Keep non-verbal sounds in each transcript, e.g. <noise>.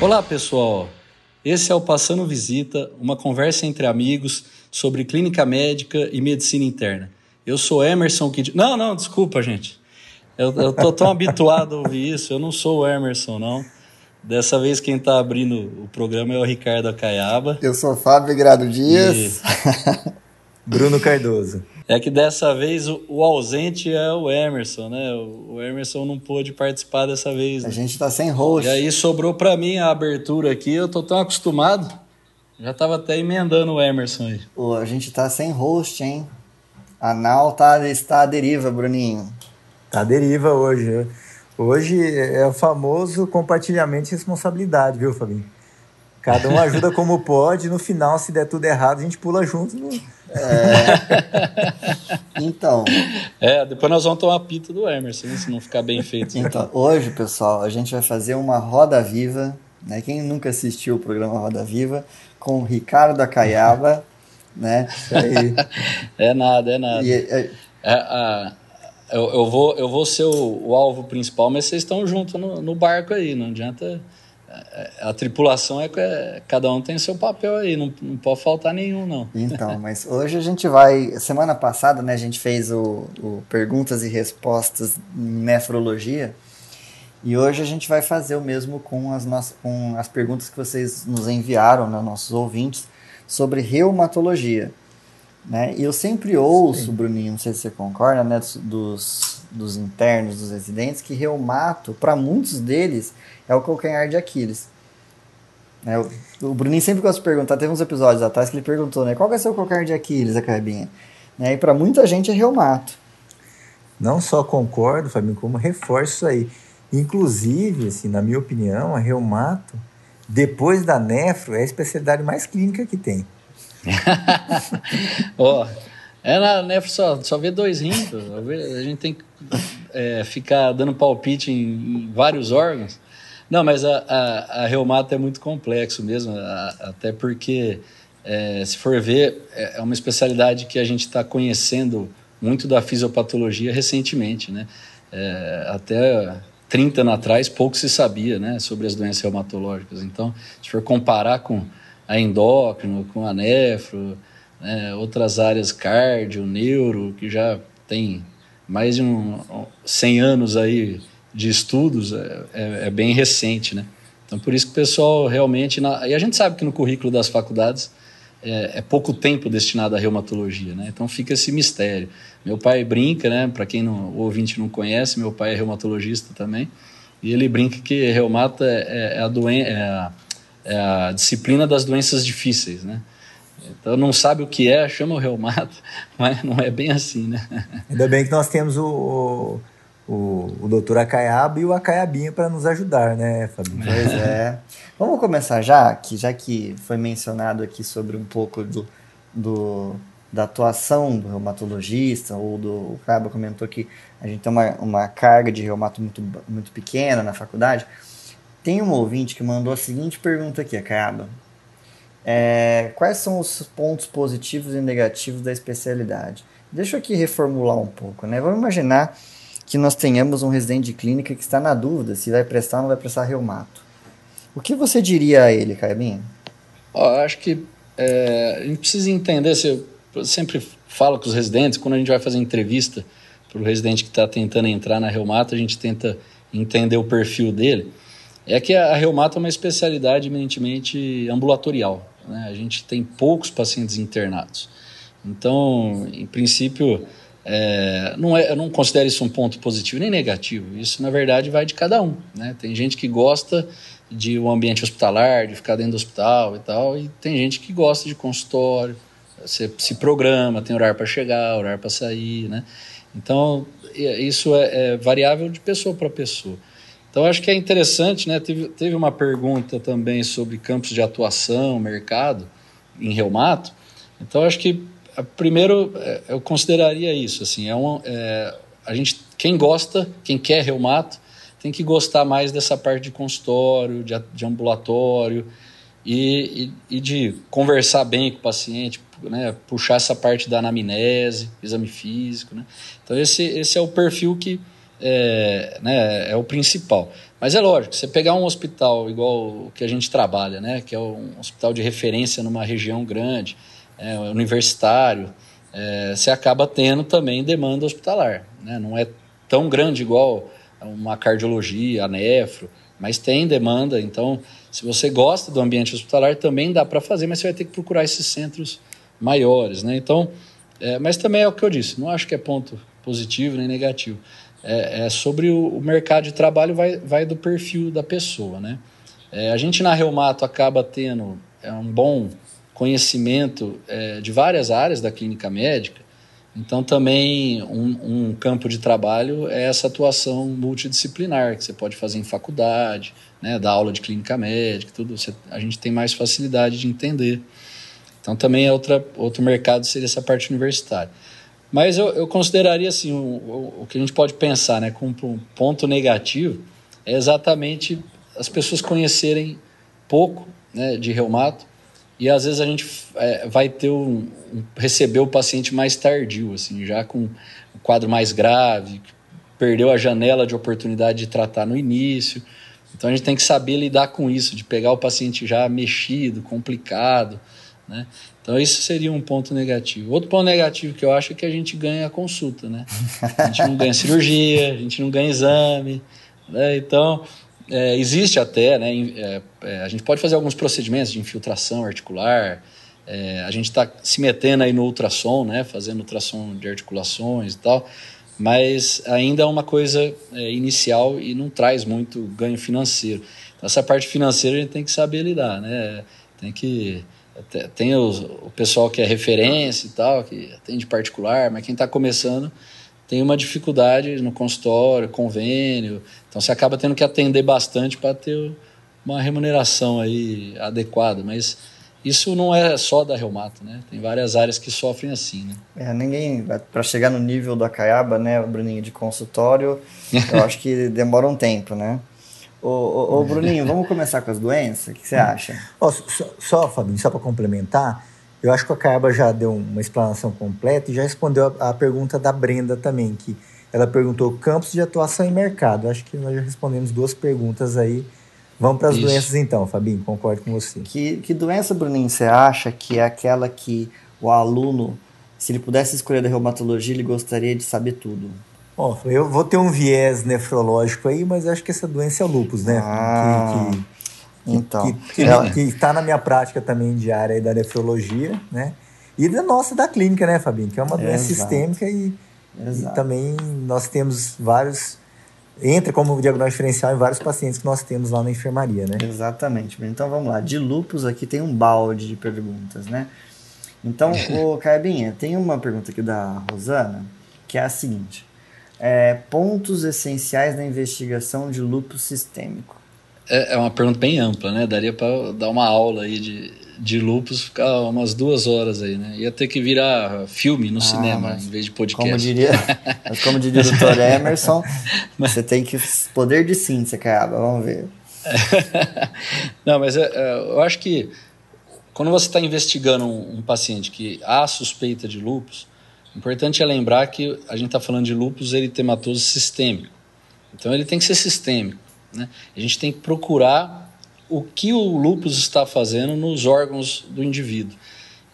Olá, pessoal. Esse é o Passando Visita, uma conversa entre amigos sobre clínica médica e medicina interna. Eu sou Emerson Kid. Não, não, desculpa, gente. Eu, eu tô tão habituado a ouvir isso. Eu não sou o Emerson, não. Dessa vez quem está abrindo o programa é o Ricardo Acaiaba. Eu sou Fábio Grado Dias. E... <laughs> Bruno Cardoso. É que dessa vez o, o, ausente é o Emerson, né? O, o Emerson não pôde participar dessa vez. Né? A gente tá sem host. E aí sobrou para mim a abertura aqui, eu tô tão acostumado. Já tava até emendando o Emerson aí. Pô, a gente tá sem host, hein? A Nau tá, está à deriva, Bruninho. Tá à deriva hoje. Hoje é o famoso compartilhamento de responsabilidade, viu, Fabinho? Cada um ajuda como pode, no final, se der tudo errado, a gente pula junto. No... É... <laughs> então. É, depois nós vamos tomar pito do Emerson, se não ficar bem feito. Então, hoje, pessoal, a gente vai fazer uma roda viva. Né? Quem nunca assistiu o programa Roda Viva, com o Ricardo Acaiaba, <laughs> né? É nada, é nada. E, é... É, a, eu, eu, vou, eu vou ser o, o alvo principal, mas vocês estão juntos no, no barco aí, não adianta a tripulação é que é, cada um tem seu papel aí, não, não pode faltar nenhum, não. Então, mas hoje a gente vai. Semana passada, né, a gente fez o, o perguntas e respostas em nefrologia. E hoje a gente vai fazer o mesmo com as, nossas, com as perguntas que vocês nos enviaram, né, nossos ouvintes, sobre reumatologia. Né? E eu sempre ouço, Sim. Bruninho, não sei se você concorda, né, dos, dos internos, dos residentes, que reumato, para muitos deles, é o calcanhar de Aquiles. É, o, o Bruninho sempre gosta de perguntar, teve uns episódios atrás que ele perguntou, né, qual que é o seu calcanhar de Aquiles, a cabinha? Né, e para muita gente é reumato. Não só concordo, Fabinho, como reforço isso aí. Inclusive, assim, na minha opinião, a reumato, depois da nefro, é a especialidade mais clínica que tem. <laughs> Ó, oh, é na nefro só, só vê dois rins, a gente tem que é, ficar dando palpite em, em vários órgãos. Não, mas a, a, a reumato é muito complexo mesmo, a, até porque, é, se for ver, é, é uma especialidade que a gente está conhecendo muito da fisiopatologia recentemente, né? É, até 30 anos atrás, pouco se sabia né, sobre as doenças reumatológicas. Então, se for comparar com a endócrino, com a nefro, né, outras áreas cardio, neuro, que já tem mais de um, 100 anos aí de estudos é, é, é, bem recente, né? Então, por isso que o pessoal realmente... Na, e a gente sabe que no currículo das faculdades é, é, pouco tempo destinado à reumatologia, né? Então fica esse mistério. Meu pai brinca, né? Para quem não, o ouvinte não conhece, meu pai é reumatologista também, e ele brinca que reumato é, é, é a, doen é, a, a disciplina das doenças difíceis, né? Então não sabe o que é, chama o reumato, <laughs> mas não é bem assim, né? Ainda bem que nós temos o, o, o doutor Acaiaba e o Acaiabinha para nos ajudar, né, Fabinho? Pois é. Vamos começar já, que já que foi mencionado aqui sobre um pouco do, do da atuação do reumatologista, ou do o comentou que a gente tem uma, uma carga de reumato muito, muito pequena na faculdade. Tem um ouvinte que mandou a seguinte pergunta aqui, Acaba. É, quais são os pontos positivos e negativos da especialidade? Deixa eu aqui reformular um pouco, né? Vamos imaginar que nós tenhamos um residente de clínica que está na dúvida se vai prestar ou não vai prestar reumato. O que você diria a ele, Caibinho? Oh, acho que é, a gente precisa entender, se eu sempre falo com os residentes, quando a gente vai fazer entrevista para o residente que está tentando entrar na reumato, a gente tenta entender o perfil dele. É que a, reumato é uma especialidade eminentemente ambulatorial. Né? A gente tem poucos pacientes internados. Então, em princípio, é, não é, eu não considero isso um ponto positivo nem negativo. Isso, na verdade, vai de cada um. Né? Tem gente que gosta de um ambiente hospitalar, de ficar dentro do hospital e tal, e tem gente que gosta de consultório. Você se programa, tem horário para chegar, horário para sair, né? Então, isso é, é variável de pessoa para pessoa. Então, acho que é interessante, né? Teve, teve uma pergunta também sobre campos de atuação, mercado, em reumato. Então, acho que Primeiro, é, eu consideraria isso, assim, é, um, é a gente, quem gosta, quem quer reumato, tem que gostar mais dessa parte de consultório, de, de ambulatório e, e, e, de conversar bem com o paciente, né, puxar essa parte da anamnese, exame físico, né? Então esse, esse é o perfil que é, né, é o principal. Mas é lógico, você pegar um hospital igual o que a gente trabalha, né, que é um hospital de referência numa região grande, é, universitário, é, você acaba tendo também demanda hospitalar. Né? Não é tão grande igual uma cardiologia, a nefro, mas tem demanda. Então, se você gosta do ambiente hospitalar, também dá para fazer, mas você vai ter que procurar esses centros maiores. Né? Então, é, mas também é o que eu disse, não acho que é ponto positivo nem negativo é, é sobre o, o, mercado de trabalho vai, vai do perfil da pessoa, né? É, a gente na Reumato acaba tendo é, um bom conhecimento é, de várias áreas da clínica médica, então também um, um, campo de trabalho é essa atuação multidisciplinar que você pode fazer em faculdade, né, dar aula de clínica médica, tudo. Você, a gente tem mais facilidade de entender. Então também é outra, outro mercado seria essa parte universitária. Mas eu, eu consideraria assim, o, o, o, que a gente pode pensar né, como um ponto negativo é exatamente as pessoas conhecerem pouco né, de reumato e às vezes a gente é, vai ter um, receber o paciente mais tardio, assim, já com um quadro mais grave, perdeu a janela de oportunidade de tratar no início. Então a gente tem que saber lidar com isso, de pegar o paciente já mexido, complicado, né? Então, isso seria um ponto negativo. Outro ponto negativo que eu acho é que a gente ganha a consulta, né? A gente não ganha cirurgia, a gente não ganha exame, né? Então, é, existe até, né? É, é, a gente pode fazer alguns procedimentos de infiltração articular, é, a gente está se metendo aí no ultrassom, né? Fazendo ultrassom de articulações e tal, mas ainda é uma coisa é, inicial e não traz muito ganho financeiro. Então, essa parte financeira a gente tem que saber lidar, né? Tem que tem os, o pessoal que é referência e tal, que atende particular, mas quem está começando tem uma dificuldade no consultório, convênio, então você acaba tendo que atender bastante para ter uma remuneração aí adequada, mas isso não é só da reumato, né? Tem várias áreas que sofrem assim, né? É, ninguém para chegar no nível do Acaiaba, né, Bruninho de consultório, eu <laughs> acho que demora um tempo, né? Ô, ô, ô, Bruninho, vamos começar com as doenças? O que você acha? Oh, só, só, Fabinho, só para complementar, eu acho que a Caiaba já deu uma explanação completa e já respondeu a, a, pergunta da Brenda também, que ela perguntou campos de atuação e mercado. Acho que nós já respondemos duas perguntas aí. Vamos para as doenças então, Fabinho, concordo com você. Que, que doença, Bruninho, você acha que é aquela que o aluno, se ele pudesse escolher da reumatologia, ele gostaria de saber tudo? Bom, eu vou ter um viés nefrológico aí, mas acho que essa doença é lupus, né? Ah, que, que, então. Que está que na minha prática também diária aí da nefrologia, né? E da nossa da clínica, né, Fabinho? Que é uma doença Exato. sistêmica e, e, também nós temos vários. Entra como diagnóstico diferencial em vários pacientes que nós temos lá na enfermaria, né? Exatamente. Então vamos lá. De lupus aqui tem um balde de perguntas, né? Então, <laughs> o Caibinha, tem uma pergunta aqui da Rosana, que é a seguinte é, pontos essenciais da investigação de lúpus sistêmico? É, é uma pergunta bem ampla, né? Daria para dar uma aula aí de, de lúpus, ficar umas duas horas aí, né? Ia ter que virar filme no ah, cinema em vez de podcast. Como diria, mas como diria o Dr. <laughs> Emerson, mas... você tem que poder de síntese, cara. Vamos ver. <laughs> Não, mas é, é, eu acho que quando você está investigando um, um, paciente que há suspeita de lúpus, Importante é lembrar que a gente está falando de lúpus eritematoso sistêmico. Então ele tem que ser sistêmico. Né? A gente tem que procurar o que o lúpus está fazendo nos órgãos do indivíduo.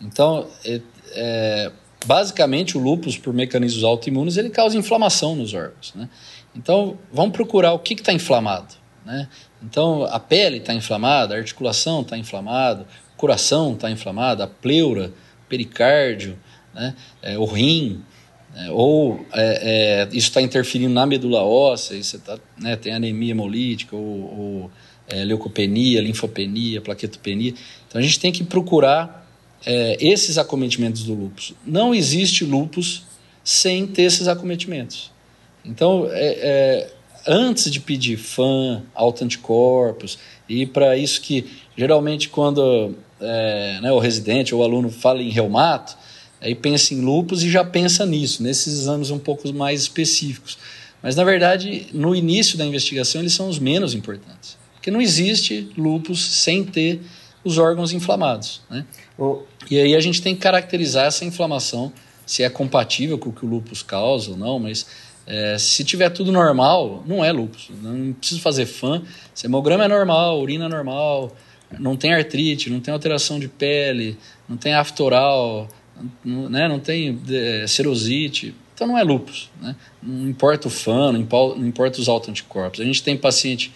Então, é, é, basicamente o lúpus, por mecanismos autoimunes, ele causa inflamação nos órgãos. Né? Então, vamos procurar o que está inflamado. Né? Então, a pele está inflamada, a articulação está inflamada, o coração está inflamado, a pleura, pericárdio, né? É, o rim, é, ou é, é isso está interferindo na medula óssea, você tá, né, tem anemia hemolítica, ou, ou é, leucopenia, linfopenia, plaquetopenia. Então a gente tem que procurar é, esses acometimentos do lúpus. Não existe lúpus sem ter esses acometimentos. Então, antes de pedir FAN, autoanticorpos, e para isso que geralmente quando né, o residente ou o aluno fala em reumato, Aí pensa em lupus e já pensa nisso, nesses exames um pouco mais específicos. Mas, na verdade, no início da investigação, eles são os menos importantes. Porque não existe lupus sem ter os órgãos inflamados. Né? Oh. E aí a gente tem que caracterizar essa inflamação, se é compatível com o que o lupus causa ou não, mas É, se tiver tudo normal, não é lúpus. Não precisa fazer fã. Se hemograma é normal, urina é normal, não tem artrite, não tem alteração de pele, não tem aftoral, né, não tem é, serosite. Então não é lúpus. Né? Não importa o fã, não importa, não importa os autoanticorpos. A gente tem paciente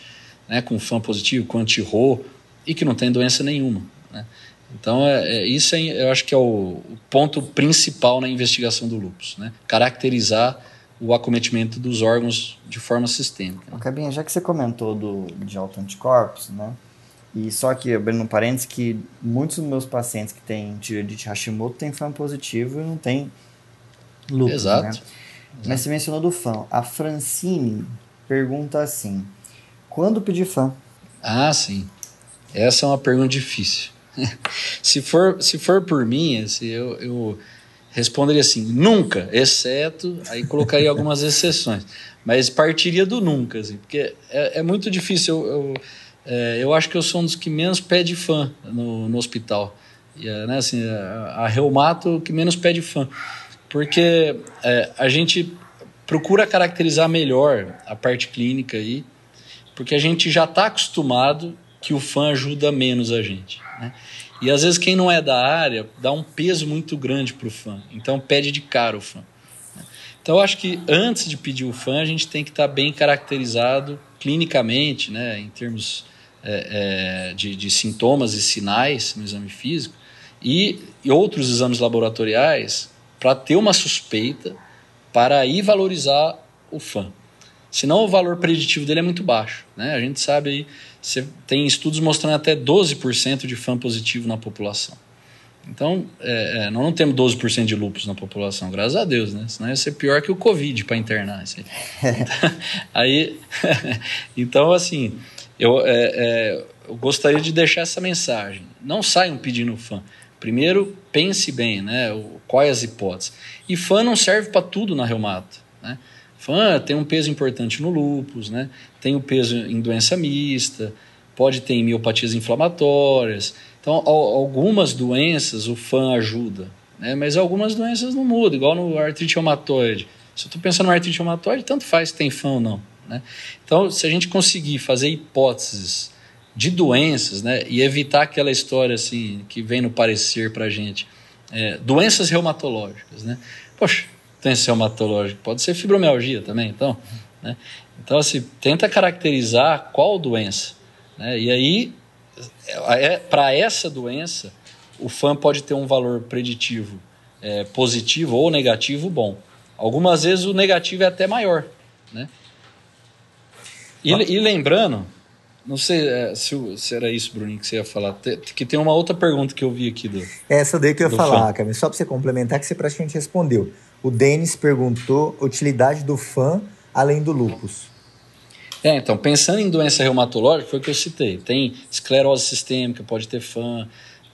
né, com fã positivo, com anti-RO, e que não tem doença nenhuma. Né? Então, é, é, isso é, eu acho que é o, o, ponto principal na investigação do lúpus, né? caracterizar o acometimento dos órgãos de forma sistêmica. Né? Cabinha, já que você comentou do, de autoanticorpos, né? E só que, abrindo um parênteses, que muitos dos meus pacientes que têm tireoidite Hashimoto têm fã positivo e não têm lúpus, Exato. né? Exato. Mas você mencionou do fã. A Francine pergunta assim, quando pedir fã? Ah, sim. Essa é uma pergunta difícil. <laughs> se, for, se for por mim, assim, eu, eu responderia assim, nunca, exceto, aí colocaria algumas exceções, mas partiria do nunca, assim, porque é, é muito difícil. Eu, eu, é, eu, acho que eu sou um dos que menos pede fã no, no hospital. E, é, né, assim, a, a reumato que menos pede fã, porque é, a gente procura caracterizar melhor a parte clínica aí, porque a gente já está acostumado que o fã ajuda menos a gente. Né? E às vezes quem não é da área dá um peso muito grande para o fã, então pede de cara o fã. Né? Então eu acho que antes de pedir o fã a gente tem que estar tá bem caracterizado clinicamente, né, em termos é, é, de, de, sintomas e sinais no exame físico e, e outros exames laboratoriais para ter uma suspeita para aí valorizar o fã. Senão o valor preditivo dele é muito baixo. Né? A gente sabe aí, você tem estudos mostrando até 12% de fã positivo na população. Então, é, é, nós não temos 12% de lupus na população, graças a Deus, né? Senão ia ser pior que o Covid para internar. Aí, <laughs> <laughs> então, assim, eu, é, é, eu gostaria de deixar essa mensagem. Não saiam pedindo fã. Primeiro, pense bem, né? Quais as hipóteses. E fã não serve para tudo na reumato, né? Fã tem um peso importante no lúpus, né? tem o peso em doença mista, pode ter em miopatias inflamatórias. Então, algumas doenças o fã ajuda, né? mas algumas doenças não mudam, igual no artrite reumatoide. Se eu estou pensando no artrite reumatoide, tanto faz se tem fã ou não. Né? Então, se a gente conseguir fazer hipóteses de doenças né, e evitar aquela história assim que vem no parecer para a gente, é, doenças reumatológicas. Né? Poxa, doença reumatológica, pode ser fibromialgia também, então. Né? Então, assim, tenta caracterizar qual doença. Né? E aí, é, para essa doença, o fã pode ter um valor preditivo é, positivo ou negativo bom. Algumas vezes o negativo é até maior. Né? E, e lembrando, não sei é, se, se, era isso, Bruninho, que você ia falar. Que tem uma outra pergunta que eu vi aqui do. Essa daí que eu ia falar, Camila. Só para você complementar, que você praticamente respondeu. O Denis perguntou utilidade do fã além do lupus. É, então, pensando em doença reumatológica, foi o que eu citei. Tem esclerose sistêmica, pode ter fã,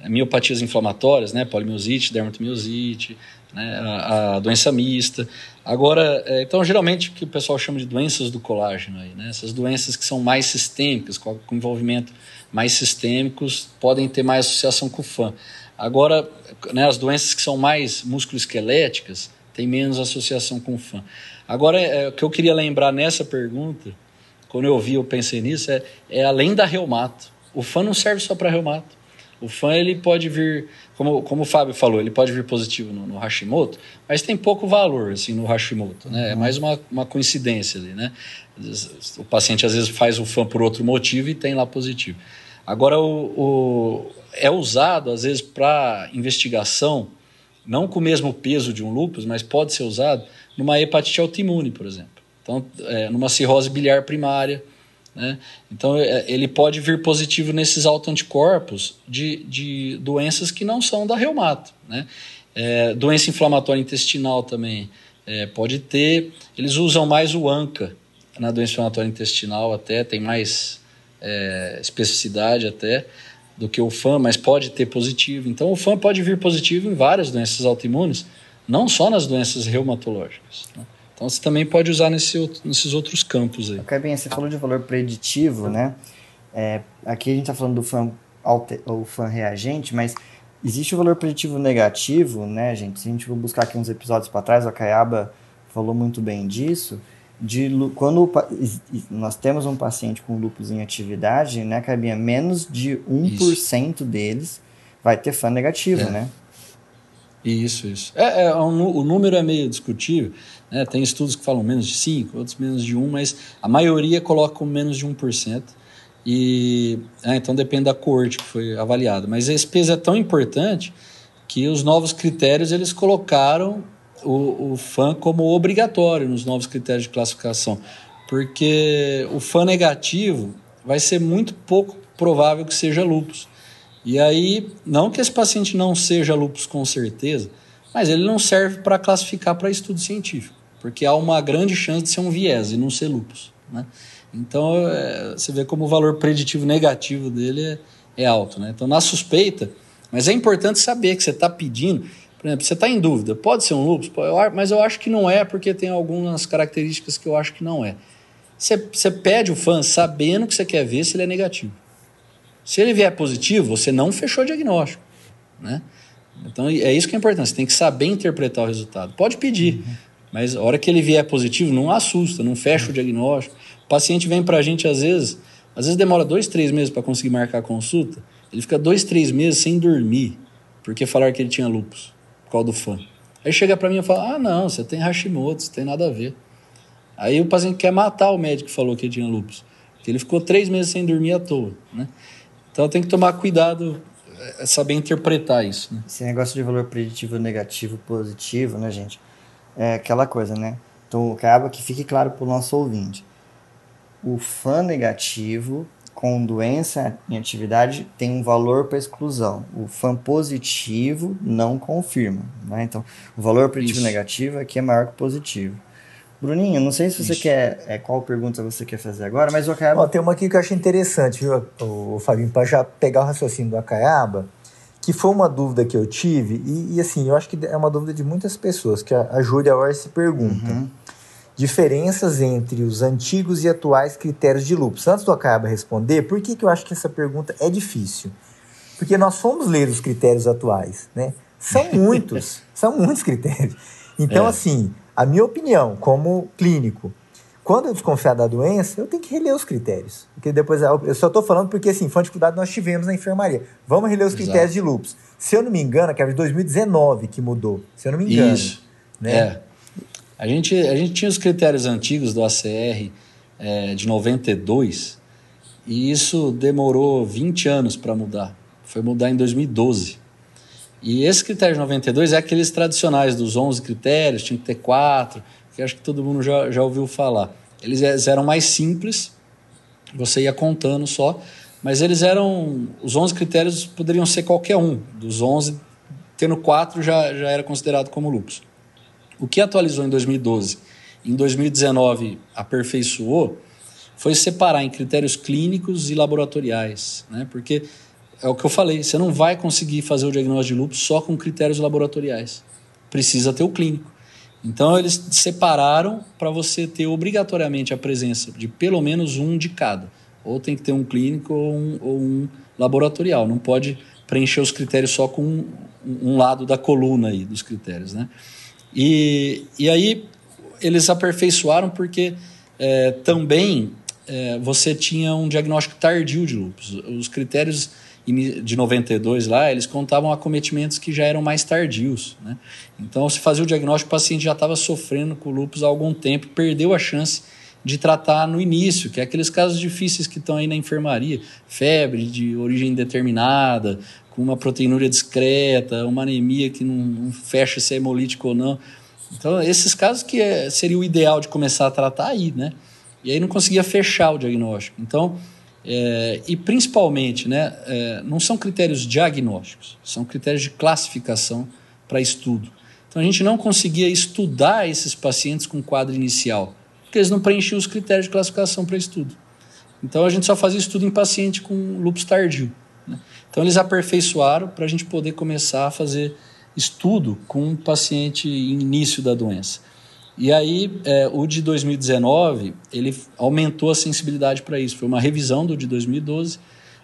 miopatias inflamatórias, né, polimiosite, dermatomiosite, né, a, a doença mista. Agora, é, então, geralmente, o que o pessoal chama de doenças do colágeno, aí, né, essas doenças que são mais sistêmicas, com, com envolvimento mais sistêmicos, podem ter mais associação com o fã. Agora, né, as doenças que são mais musculoesqueléticas, tem menos associação com o fã. Agora, é, o que eu queria lembrar nessa pergunta, quando eu ouvi, eu pensei nisso, é, é além da reumato. O fã não serve só para reumato. O fã ele pode vir, como, como o Fábio falou, ele pode vir positivo no, no Hashimoto, mas tem pouco valor assim no Hashimoto, né? É uhum. mais uma, uma coincidência ali, né? O paciente às vezes faz o fã por outro motivo e tem lá positivo. Agora o, o é usado às vezes para investigação não com o mesmo peso de um lúpus, mas pode ser usado numa hepatite autoimune, por exemplo. Então, é, numa cirrose biliar primária. Né? Então, é, ele pode vir positivo nesses autoanticorpos de, de doenças que não são da reumato. Né? É, doença inflamatória intestinal também é, pode ter. Eles usam mais o ANCA na doença inflamatória intestinal, até tem mais é, especificidade até do que o FAM, mas pode ter positivo. Então, o FAM pode vir positivo em várias doenças autoimunes, não só nas doenças reumatológicas. Né? Então, você também pode usar nesse, nesses outros campos aí. Ok, bem, você falou de valor preditivo, né? É, aqui a gente está falando do FAM, ou FAM reagente, mas existe o valor preditivo negativo, né, gente? Se a gente for buscar aqui uns episódios para trás, o Akayaba falou muito bem disso, de quando nós temos um paciente com lúpus em atividade, né, Cabinha, menos de 1% isso. deles vai ter FAN negativo, é. né? Isso, isso. É, é um, o número é meio discutível, né? tem estudos que falam menos de 5, outros menos de 1, mas a maioria coloca menos de 1%. E, é, então depende da corte que foi avaliada. Mas esse peso é tão importante que os novos critérios eles colocaram o, o FAN como obrigatório nos novos critérios de classificação, porque o FAN negativo vai ser muito pouco provável que seja lupus. E aí, não que esse paciente não seja lupus com certeza, mas ele não serve para classificar para estudo científico, porque há uma grande chance de ser um viés e não ser lupus. Né? Então, é, você vê como o valor preditivo negativo dele é, é alto. Né? Então, na suspeita, mas é importante saber que você está pedindo. Por exemplo, você está em dúvida, pode ser um lúpus, mas eu acho que não é porque tem algumas características que eu acho que não é. Você, você pede o fã sabendo que você quer ver se ele é negativo. Se ele vier positivo, você não fechou o diagnóstico. Né? Então é isso que é importante, você tem que saber interpretar o resultado. Pode pedir, uhum. mas a hora que ele vier positivo, não assusta, não fecha o diagnóstico. O paciente vem para a gente às vezes, às vezes demora dois, três meses para conseguir marcar a consulta. Ele fica dois, três meses sem dormir, porque falaram que ele tinha lupus, por causa do fã. Aí chega para mim e fala: Ah, não, você tem Hashimoto, você tem nada a ver. Aí o paciente quer matar o médico que falou que ele tinha lupus, porque ele ficou três meses sem dormir à toa, né? Então tem que tomar cuidado, é, saber interpretar isso. Né? Esse negócio de valor preditivo negativo, positivo, né, gente? É aquela coisa, né? Então acaba que fique claro para o nosso ouvinte. O fã negativo com doença em atividade tem um valor para exclusão. O FAM positivo não confirma. Né? Então, o valor preditivo Isso. negativo aqui é maior que positivo. Bruninho, não sei se você Isso. quer. É, qual pergunta você quer fazer agora, mas o Acaiaba. Ó, tem uma aqui que eu acho interessante, viu, o, Fabinho, para já pegar o raciocínio do Acaiaba, que foi uma dúvida que eu tive, e, e, assim, eu acho que é uma dúvida de muitas pessoas, que a, a Júlia Orsi se pergunta. Uhum diferenças entre os antigos e atuais critérios de lupus. Antes do Acaba responder, por que, que eu acho que essa pergunta é difícil? Porque nós fomos ler os critérios atuais, né? São <laughs> muitos, são muitos critérios. Então, é. assim, a minha opinião como clínico, quando eu desconfiar da doença, eu tenho que reler os critérios. Porque depois, eu só estou falando porque, assim, fonte de dificuldade nós tivemos na enfermaria. Vamos reler os Exato. critérios de lupus. Se eu não me engano, que era de 2019 que mudou. Se eu não me engano. Isso. Né? É. A gente, a gente tinha os critérios antigos do ACR é, de 92 e isso demorou 20 anos para mudar. Foi mudar em 2012. E esse critério de 92 é aqueles tradicionais dos 11 critérios, tinha que ter quatro, que acho que todo mundo já, já ouviu falar. Eles eram mais simples, você ia contando só, mas eles eram. Os 11 critérios poderiam ser qualquer um. Dos 11, tendo quatro já, já era considerado como lupus. O que atualizou em 2012, em 2019 aperfeiçoou, foi separar em critérios clínicos e laboratoriais, né? Porque é o que eu falei, você não vai conseguir fazer o diagnóstico de lúpus só com critérios laboratoriais. Precisa ter o clínico. Então eles separaram para você ter obrigatoriamente a presença de pelo menos um de cada. Ou tem que ter um clínico ou um, ou um laboratorial. Não pode preencher os critérios só com um, um lado da coluna aí dos critérios, né? E, e aí eles aperfeiçoaram porque é, também é, você tinha um diagnóstico tardio de lúpus. Os critérios de 92 lá, eles contavam acometimentos que já eram mais tardios. Né? Então, se fazia o diagnóstico, o paciente já estava sofrendo com lúpus há algum tempo, perdeu a chance de tratar no início, que é aqueles casos difíceis que estão aí na enfermaria, febre de origem indeterminada, com uma proteinúria discreta, uma anemia que não, não fecha se é hemolítico ou não. Então, esses casos que é, seria o ideal de começar a tratar aí, né? E aí não conseguia fechar o diagnóstico. Então, é, e principalmente, né, é, não são critérios diagnósticos, são critérios de classificação para estudo. Então, a gente não conseguia estudar esses pacientes com quadro inicial, porque eles não preenchiam os critérios de classificação para estudo. Então, a gente só fazia estudo em paciente com lúpus tardio. Né? Então eles aperfeiçoaram para a gente poder começar a fazer estudo com um paciente início da doença. E aí é, o de 2019 ele aumentou a sensibilidade para isso. Foi uma revisão do de 2012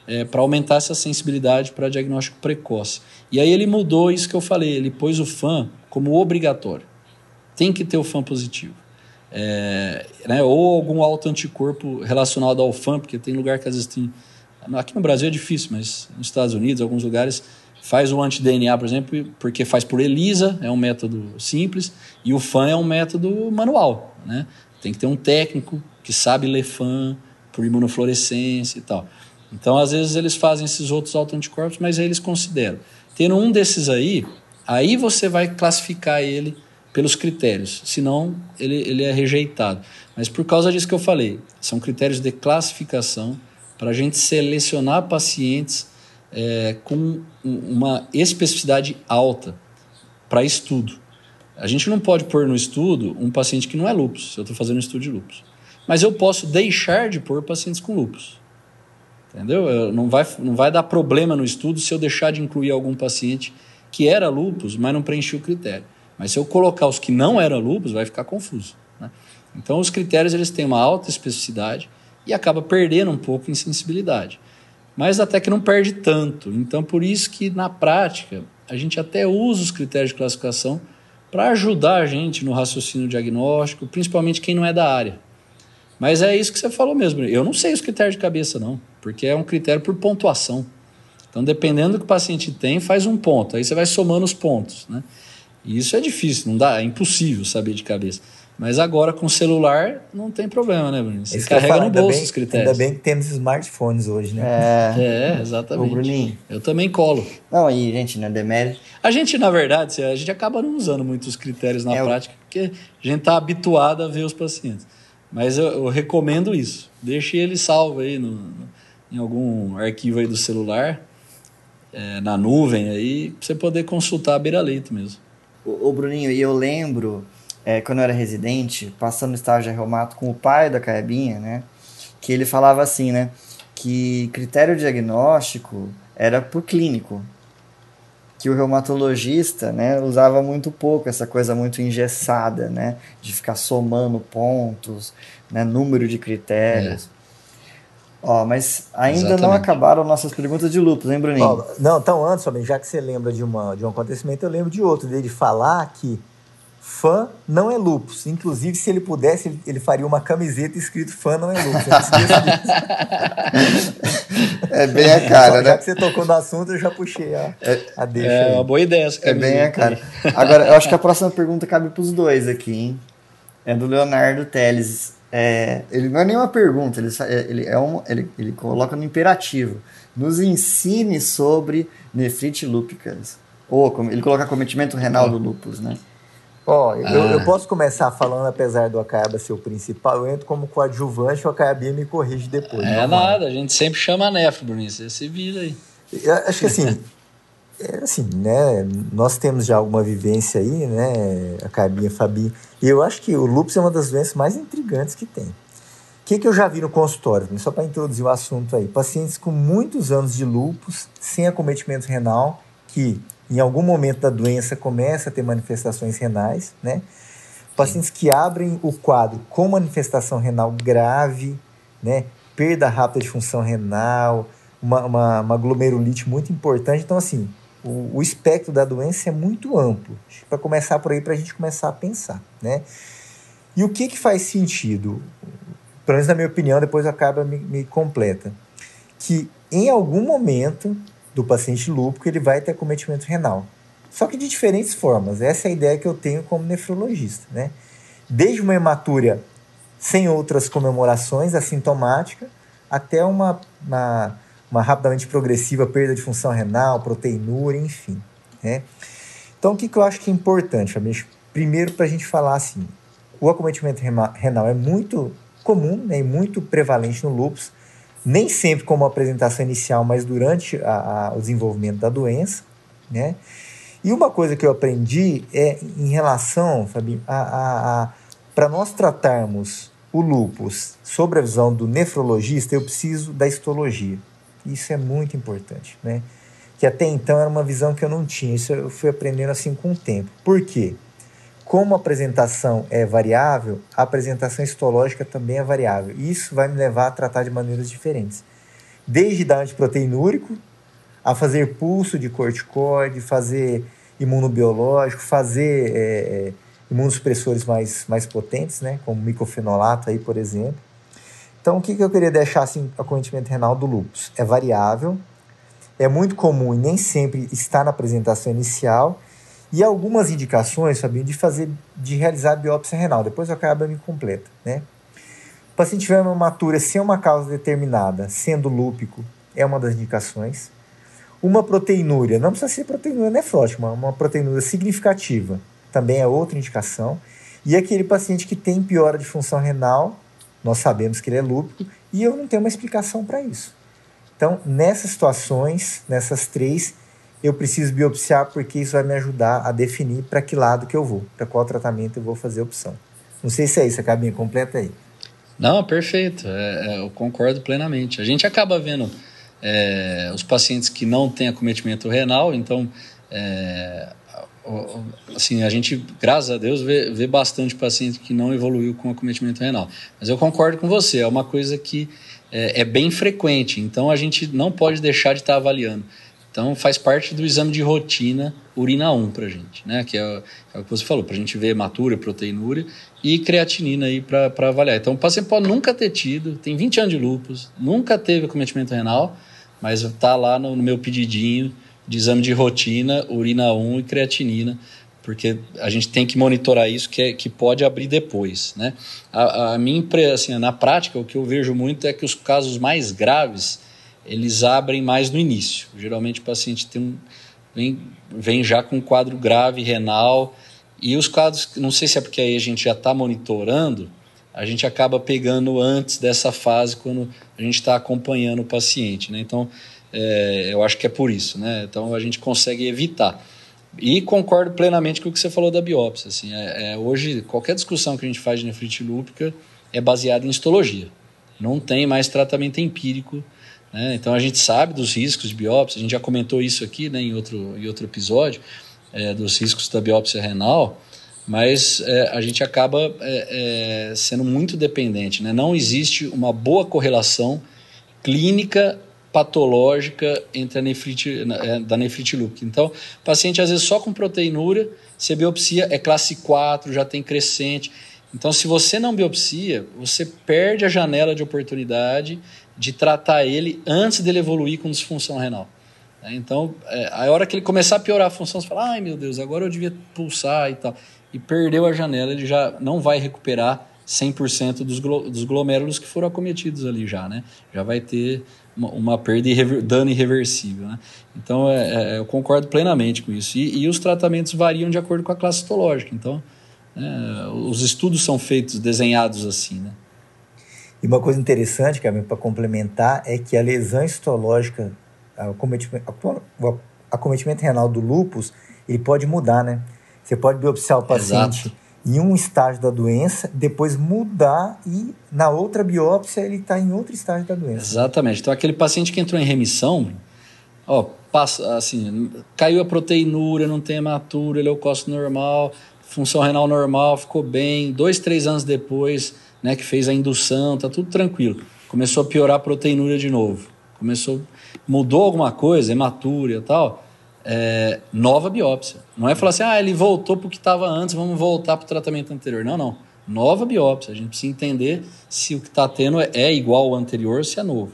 é, para aumentar essa sensibilidade para diagnóstico precoce. E aí ele mudou isso que eu falei. Ele pôs o FAM como obrigatório. tem que ter o FAM positivo. É, né, ou algum autoanticorpo relacionado ao FAM, porque tem lugar que às vezes tem. Aqui no Brasil é difícil, mas nos Estados Unidos, alguns lugares, faz o anti-DNA, por exemplo, porque faz por ELISA, é um método simples, e o FAM é um método manual. Né? Tem que ter um técnico que sabe ler FAM por imunofluorescência e tal. Então, às vezes, eles fazem esses outros autoanticorpos, mas aí eles consideram. Tendo um desses aí, aí você vai classificar ele pelos critérios, senão ele, ele é rejeitado. Mas por causa disso que eu falei, são critérios de classificação para a gente selecionar pacientes é, com uma especificidade alta para estudo. A gente não pode pôr no estudo um paciente que não é lupus, se eu estou fazendo um estudo de lupus. Mas eu posso deixar de pôr pacientes com lupus. Entendeu? Não vai, não vai dar problema no estudo se eu deixar de incluir algum paciente que era lupus, mas não preencheu o critério. Mas se eu colocar os que não eram lupus, vai ficar confuso. Né? Então, os critérios eles têm uma alta especificidade e acaba perdendo um pouco em sensibilidade. Mas até que não perde tanto. Então, por isso que na prática a gente até usa os critérios de classificação para ajudar a gente no raciocínio diagnóstico, principalmente quem não é da área. Mas é isso que você falou mesmo. Eu não sei os critérios de cabeça, não, porque é um critério por pontuação. Então, dependendo do que o paciente tem, faz um ponto. Aí você vai somando os pontos, né? E isso é difícil, não dá, é impossível saber de cabeça. Mas agora com celular não tem problema, né, Bruno? Você carrega no bolso bem, os critérios. Ainda bem que temos smartphones hoje, né? É, é exatamente. O Bruninho. Eu também colo. Não, e gente, não é demérito. A gente, na verdade, a gente acaba não usando muitos critérios na é prática, porque a gente está habituado a ver os pacientes. Mas eu, eu, recomendo isso. Deixe ele salvo aí no, em algum arquivo aí do celular, é, na nuvem aí, pra você poder consultar a beira-leito mesmo. Ô, ô, Bruninho, e eu lembro, é, quando eu era residente, passando estágio de reumato com o pai da Caebinha, né? Que ele falava assim, né? Que critério diagnóstico era por clínico que o reumatologista né, usava muito pouco essa coisa muito engessada, né, de ficar somando pontos, né, número de critérios. É. Ó, mas ainda Exatamente. não acabaram nossas perguntas de lupus, hein, Bruninho? Ó, não, então antes, já que você lembra de, uma, de um acontecimento, eu lembro de outro, dele falar que fã não é lupus. Inclusive, se ele pudesse, ele, faria uma camiseta escrito fã não é lupus. <laughs> é bem a cara, né? Já que você tocou no assunto, eu já puxei a, é, a deixa. É aí. uma boa ideia essa camiseta. É bem a cara. Agora, eu acho que a próxima pergunta cabe para os dois aqui, hein? É do Leonardo Teles. É, ele não é nenhuma pergunta, ele, ele, é um, ele, ele coloca no imperativo. Nos ensine sobre nefrite lúpicas. Ou ele coloca cometimento renal do lúpus, né? Ó, eu, ah. eu, posso começar falando, apesar do Acaiaba ser o principal, eu entro como coadjuvante, o Acaiabinha me corrige depois. É nada, a gente sempre chama a Nefro, Bruninho, você se vira aí. Eu acho que assim, é assim, né, nós temos já alguma vivência aí, né, a Cabinha, Fabi, e eu acho que o lúpus é uma das doenças mais intrigantes que tem. O que, que eu já vi no consultório, só para introduzir o assunto aí, pacientes com muitos anos de lúpus, sem acometimento renal, que em algum momento da doença começa a ter manifestações renais, né? Pacientes que abrem o quadro com manifestação renal grave, né? Perda rápida de função renal, uma, uma, uma glomerulite muito importante. Então, assim, o, o espectro da doença é muito amplo. Para começar por aí, para a gente começar a pensar, né? E o que, que faz sentido? Pelo menos na minha opinião, depois acaba me, me completa. Que em algum momento do paciente lúpico, ele vai ter acometimento renal. Só que de diferentes formas. Essa é a ideia que eu tenho como nefrologista, né? Desde uma hematúria sem outras comemorações, assintomática, até uma, uma, uma rapidamente progressiva perda de função renal, proteinúria, enfim. Né? Então, o que, que eu acho que é importante, Amish? Primeiro, para a gente falar assim, o acometimento renal é muito comum né, e muito prevalente no lúpus, nem sempre como apresentação inicial, mas durante a, a, o desenvolvimento da doença, né? E uma coisa que eu aprendi é em relação, Fabinho, a, a, para nós tratarmos o lúpus sobre a visão do nefrologista, eu preciso da histologia. Isso é muito importante, né? Que até então era uma visão que eu não tinha. Isso eu fui aprendendo assim com o tempo. Por quê? Como a apresentação é variável, a apresentação histológica também é variável. Isso vai me levar a tratar de maneiras diferentes. Desde dar antiproteinúrico, a fazer pulso de corticoide, fazer imunobiológico, fazer é, é imunossupressores mais, mais potentes, né, como micofenolato aí, por exemplo. Então, o que, que eu queria deixar assim, acometimento renal do lúpus? É variável, é muito comum e nem sempre está na apresentação inicial, e algumas indicações, Fabinho, de fazer, de realizar biópsia renal. Depois eu acabo me completa, né? O paciente tiver uma matura sem uma causa determinada, sendo lúpico, é uma das indicações. Uma proteinúria, não precisa ser proteinúria nefrótica, uma proteinúria significativa, também é outra indicação. E aquele paciente que tem piora de função renal, nós sabemos que ele é lúpico, e eu não tenho uma explicação para isso. Então, nessas situações, nessas três, eu preciso biopsiar porque isso vai me ajudar a definir para que lado que eu vou, para qual tratamento eu vou fazer opção. Não sei se é isso, a cabine completa aí. Não, perfeito. É, é, eu concordo plenamente. A gente acaba vendo é, os pacientes que não têm acometimento renal, então, é, assim, a gente, graças a Deus, vê, vê bastante paciente que não evoluiu com acometimento renal. Mas eu concordo com você, é uma coisa que é, é bem frequente, então a gente não pode deixar de estar avaliando. Então faz parte do exame de rotina urina 1 para gente, né? Que é, é, o que você falou, para a gente ver hematúria, proteinúria e creatinina aí para avaliar. Então o paciente pode nunca ter tido, tem 20 anos de lúpus, nunca teve acometimento renal, mas está lá no, no, meu pedidinho de exame de rotina, urina 1 e creatinina, porque a gente tem que monitorar isso, que, é, que pode abrir depois, né? A, a minha assim, na prática, o que eu vejo muito é que os casos mais graves eles abrem mais no início. Geralmente o paciente tem um, vem, vem já com um quadro grave renal e os quadros, não sei se é porque aí a gente já está monitorando, a gente acaba pegando antes dessa fase quando a gente está acompanhando o paciente, né? Então, é, eu acho que é por isso, né? Então a gente consegue evitar. E concordo plenamente com o que você falou da biópsia. Assim, é, é, hoje, qualquer discussão que a gente faz de nefrite lúpica é baseada em histologia. Não tem mais tratamento empírico né? Então a gente sabe dos riscos de biópsia, a gente já comentou isso aqui né, em, outro, em outro episódio, é, dos riscos da biópsia renal, mas é, a gente acaba é, é sendo muito dependente. Né? Não existe uma boa correlação clínica patológica entre a nefrite, é, da nefrite lúpica. Então, paciente às vezes só com proteinúria, se biopsia é classe 4, já tem crescente. Então, se você não biopsia, você perde a janela de oportunidade de tratar ele antes dele evoluir com disfunção renal. Né? Então, é, a hora que ele começar a piorar a função, você fala, ai meu Deus, agora eu devia pulsar e tal. E perdeu a janela, ele já não vai recuperar 100% dos, dos glomérulos que foram acometidos ali já, né? Já vai ter uma, uma perda e dano irreversível, né? Então, é, é, eu concordo plenamente com isso. E, e, os tratamentos variam de acordo com a classe histológica. Então, é, os estudos são feitos, desenhados assim, né? E uma coisa interessante, para complementar, é que a lesão histológica, o acometimento, acometimento renal do lúpus, ele pode mudar, né? Você pode biopsiar o paciente Exato. em um estágio da doença, depois mudar e na outra biópsia ele está em outro estágio da doença. Exatamente. Então aquele paciente que entrou em remissão, ó, passa, assim, caiu a proteinúria, não tem hematura, leucócito normal, função renal normal, ficou bem, dois, três anos depois né, que fez a indução, tá tudo tranquilo. Começou a piorar a proteinúria de novo. Começou, mudou alguma coisa, hematúria e tal, é, nova biópsia. Não é falar assim, ah, ele voltou para o que estava antes, vamos voltar para o tratamento anterior. Não, não. Nova biópsia. A gente precisa entender se o que está tendo é igual ao anterior se é novo.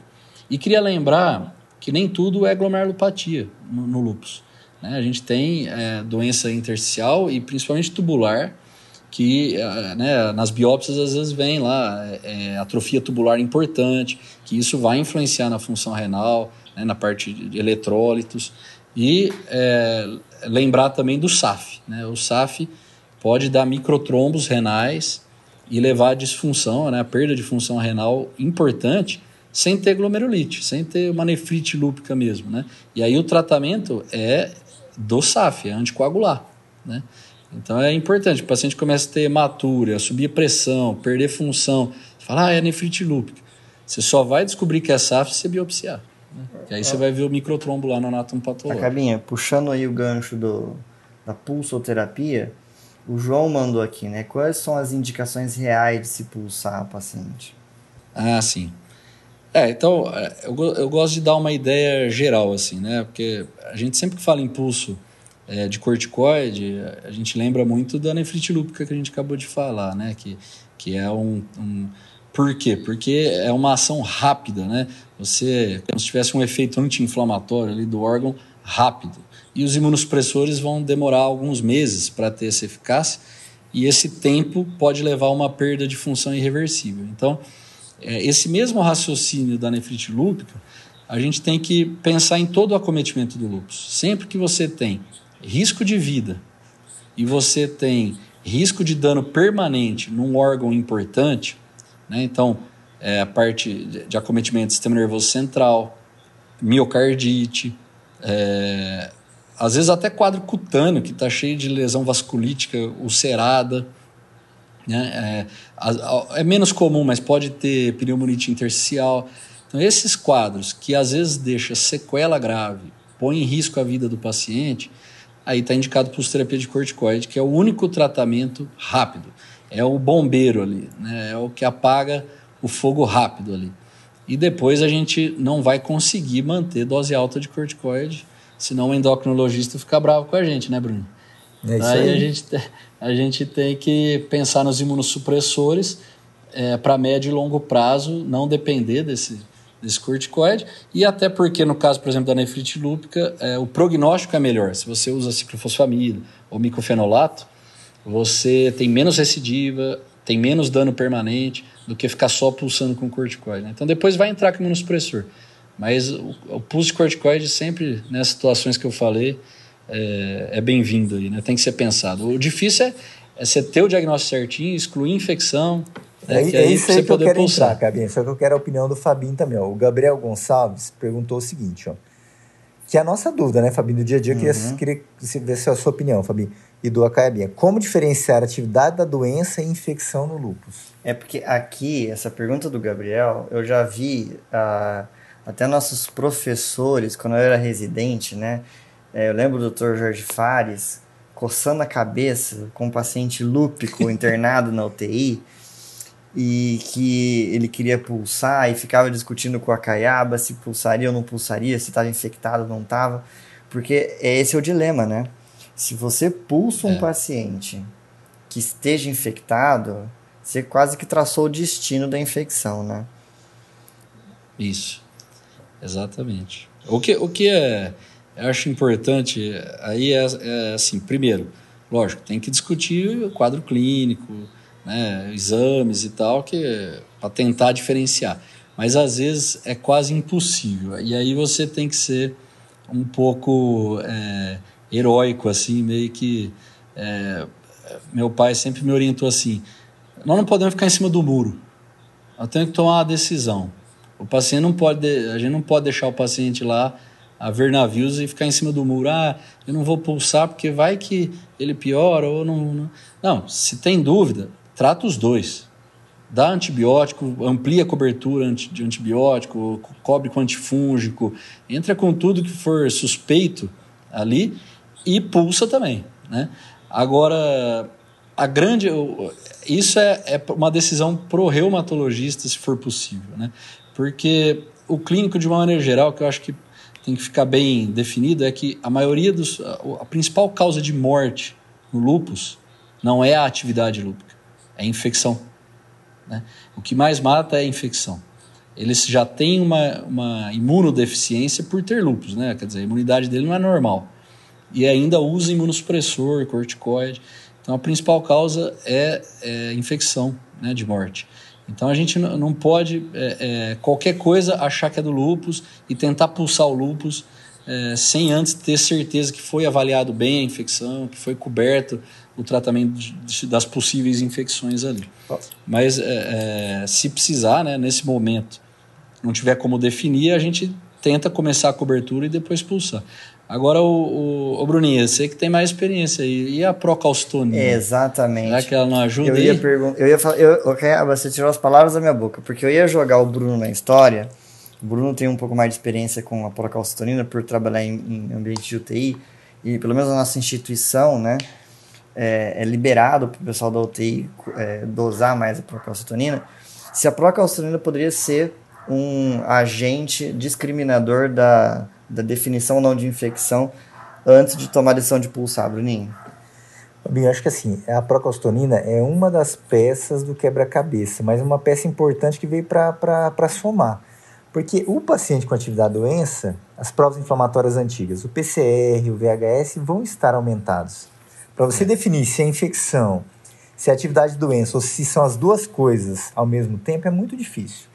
E queria lembrar que nem tudo é glomerulopatia no, no lúpus. Né? A gente tem é, doença intersticial e principalmente tubular, que eh, né, nas biópsias às vezes vem lá é, atrofia tubular importante, que isso vai influenciar na função renal, né, na parte de eletrólitos. E é, lembrar também do SAF. Né? O SAF pode dar microtrombos renais e levar a disfunção, né, a perda de função renal importante, sem ter glomerulite, sem ter uma nefrite lúpica mesmo. Né? E aí o tratamento é do SAF, é anticoagular. Né? Então é importante, o paciente começa a ter hematúria, subir pressão, perder função, fala, ah, é nefrite lúpica. Você só vai descobrir que é SAF se você biopsiar. Né? E aí você vai ver o microtrombo lá no anátomo patológico. Acabinha, puxando aí o gancho do, da pulsoterapia, o João mandou aqui, né? Quais são as indicações reais de se pulsar a paciente? Ah, sim. É, então, é, eu, eu gosto de dar uma ideia geral, assim, né? Porque a gente sempre que fala em pulso é, de corticoide, a gente lembra muito da nefrite lúpica que a gente acabou de falar, né? Que, que é um, um por quê? Porque é uma ação rápida, né? Você, como se tivesse um efeito anti-inflamatório ali do órgão rápido. E os imunossupressores vão demorar alguns meses para ter essa eficácia, e esse tempo pode levar a uma perda de função irreversível. Então, é, esse mesmo raciocínio da nefrite lúpica, a gente tem que pensar em todo o acometimento do lúpus. Sempre que você tem risco de vida e você tem risco de dano permanente num órgão importante, né? Então, é, a parte de acometimento do sistema nervoso central, miocardite, é, às vezes até quadro cutâneo, que está cheio de lesão vasculítica ulcerada. Né? É, é, menos comum, mas pode ter pneumonite intersticial. Então, esses quadros que às vezes deixa sequela grave, põe em risco a vida do paciente, aí está indicado por terapia de corticoide, que é o único tratamento rápido é o bombeiro ali, né? é o que apaga o fogo rápido ali. E depois a gente não vai conseguir manter dose alta de corticoide, senão o endocrinologista fica bravo com a gente, né, Bruno? É isso aí, aí. A, gente, a gente tem que pensar nos imunossupressores é, para médio e longo prazo, não depender desse, desse corticoide. E até porque, no caso, por exemplo, da nefrite lúpica, é, o prognóstico é melhor. Se você usa ciclofosfamida ou micofenolato, você tem menos recidiva, tem menos dano permanente do que ficar só pulsando com corticoide. Né? Então depois vai entrar com imunossupressor. Mas o, o pulso de corticoide sempre, nessas situações que eu falei, é, é bem-vindo aí, né? Tem que ser pensado. O difícil é, é você ter o diagnóstico certinho, excluir infecção, é, é, é isso aí que eu quero pulsar. entrar, Cabinho. Só que eu quero a opinião do Fabinho também. Ó. O Gabriel Gonçalves perguntou o seguinte, ó. Que é a nossa dúvida, né, Fabinho? Do dia a dia, uhum. eu queria, queria ver se é a sua opinião, Fabinho e do Acaiabinha. Como diferenciar a atividade da doença e infecção no lúpus? É porque aqui, essa pergunta do Gabriel, eu já vi uh, até nossos professores, quando eu era residente, né? É, eu lembro do Dr. Jorge Fares coçando a cabeça com um paciente lúpico <laughs> internado na UTI e que ele queria pulsar e ficava discutindo com a caiaba se pulsaria ou não pulsaria, se estava infectado ou não estava, porque esse é o dilema, né? Se você pulsa um é. paciente que esteja infectado, você quase que traçou o destino da infecção, né? Isso, exatamente. O que, o que é, eu acho importante aí é, é assim, primeiro, lógico, tem que discutir o quadro clínico, né, exames e tal, que para tentar diferenciar. Mas às vezes é quase impossível. E aí você tem que ser um pouco é, heróico, assim, meio que. É, meu pai sempre me orientou assim: nós não podemos ficar em cima do muro, nós temos que tomar uma decisão. O paciente não pode, a gente não pode deixar o paciente lá a ver navios e ficar em cima do muro. Ah, eu não vou pulsar porque vai que ele piora ou não. Não, não se tem dúvida, trata os dois. Dá antibiótico, amplia a cobertura de antibiótico, cobre com antifúngico, entra com tudo que for suspeito ali e pulsa também. Né? Agora, a grande. Isso é, é uma decisão pro reumatologista, se for possível. Né? Porque o clínico, de uma maneira geral, que eu acho que tem que ficar bem definido, é que a maioria dos. A principal causa de morte no lúpus não é a atividade lúpica, é infecção. Né? O que mais mata é a infecção. Eles já têm uma, uma imunodeficiência por ter lúpus, né? Quer dizer, a imunidade dele não é normal e ainda usa imunossupressor, corticoide. Então a principal causa é, é infecção né, de morte. Então a gente não pode, é, é, qualquer coisa, achar que é do lúpus e tentar pulsar o lúpus é, sem antes ter certeza que foi avaliado bem a infecção, que foi coberto o tratamento de, das possíveis infecções ali. Mas é, é, se precisar, né, nesse momento, não tiver como definir, a gente tenta começar a cobertura e depois pulsar. Agora, o, o, o Bruninho, você que tem mais experiência aí. E a procalcitonina? Exatamente. Será que ela não ajuda? Eu ia perguntar. Eu ia falar. Eu, okay, você tirou as palavras da minha boca, porque eu ia jogar o Bruno na história. O Bruno tem um pouco mais de experiência com a procalcitonina por trabalhar em, em ambiente de UTI. E pelo menos a nossa instituição, né? É, é liberado para o pessoal da UTI é, dosar mais a procalcitonina. Se a procalcitonina poderia ser um agente discriminador da da definição não de infecção antes de tomar a decisão de pulsar, Bruninho? Bem, acho que assim, a procalcitonina é uma das peças do quebra-cabeça, mas uma peça importante que veio para somar. Porque o paciente com atividade da doença, as provas inflamatórias antigas, o PCR, o VHS, vão estar aumentados. Para você definir se é infecção, se é atividade de doença ou se são as duas coisas ao mesmo tempo, é muito difícil.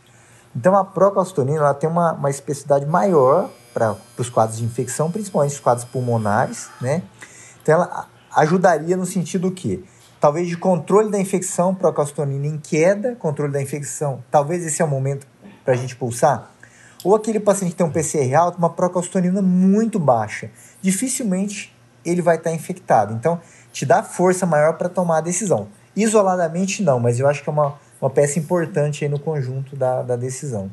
Então a procalcitonina ela tem uma, uma especificidade maior para os quadros de infecção, principalmente os quadros pulmonares, né? Então ela ajudaria no sentido que talvez de controle da infecção, procalcitonina em queda, controle da infecção, talvez esse é o momento para a gente pulsar. Ou aquele paciente que tem um PCR alto, uma procalcitonina muito baixa, dificilmente ele vai estar infectado. Então, te dá força maior para tomar a decisão. Isoladamente, não, mas eu acho que é uma, uma peça importante aí no conjunto da, da decisão.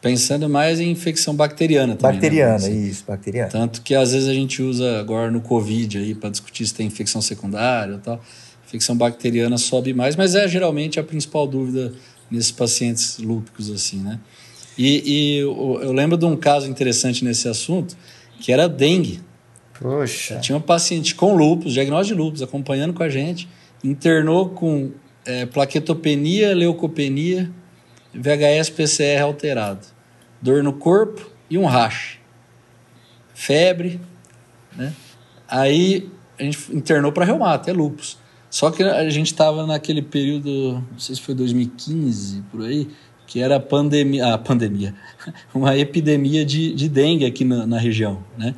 Pensando mais em infecção bacteriana também. Né, bacteriana, né? isso, bacteriana. Tanto que às vezes a gente usa agora no Covid aí para discutir se tem infecção secundária e tal. Infecção bacteriana sobe mais, mas é geralmente a principal dúvida nesses pacientes lúpicos assim, né? E, e eu, eu, lembro de um caso interessante nesse assunto, que era dengue. Poxa. Tinha um paciente com lúpus, diagnóstico de lúpus, acompanhando com a gente, internou com é, plaquetopenia, leucopenia, VHS PCR alterado dor no corpo e um rache. Febre, né? Aí a gente internou para reumato, é lupus. Só que a gente estava naquele período, não sei se foi 2015, por aí, que era pandemia, ah, pandemia, <laughs> uma epidemia de, de dengue aqui na, na região, né?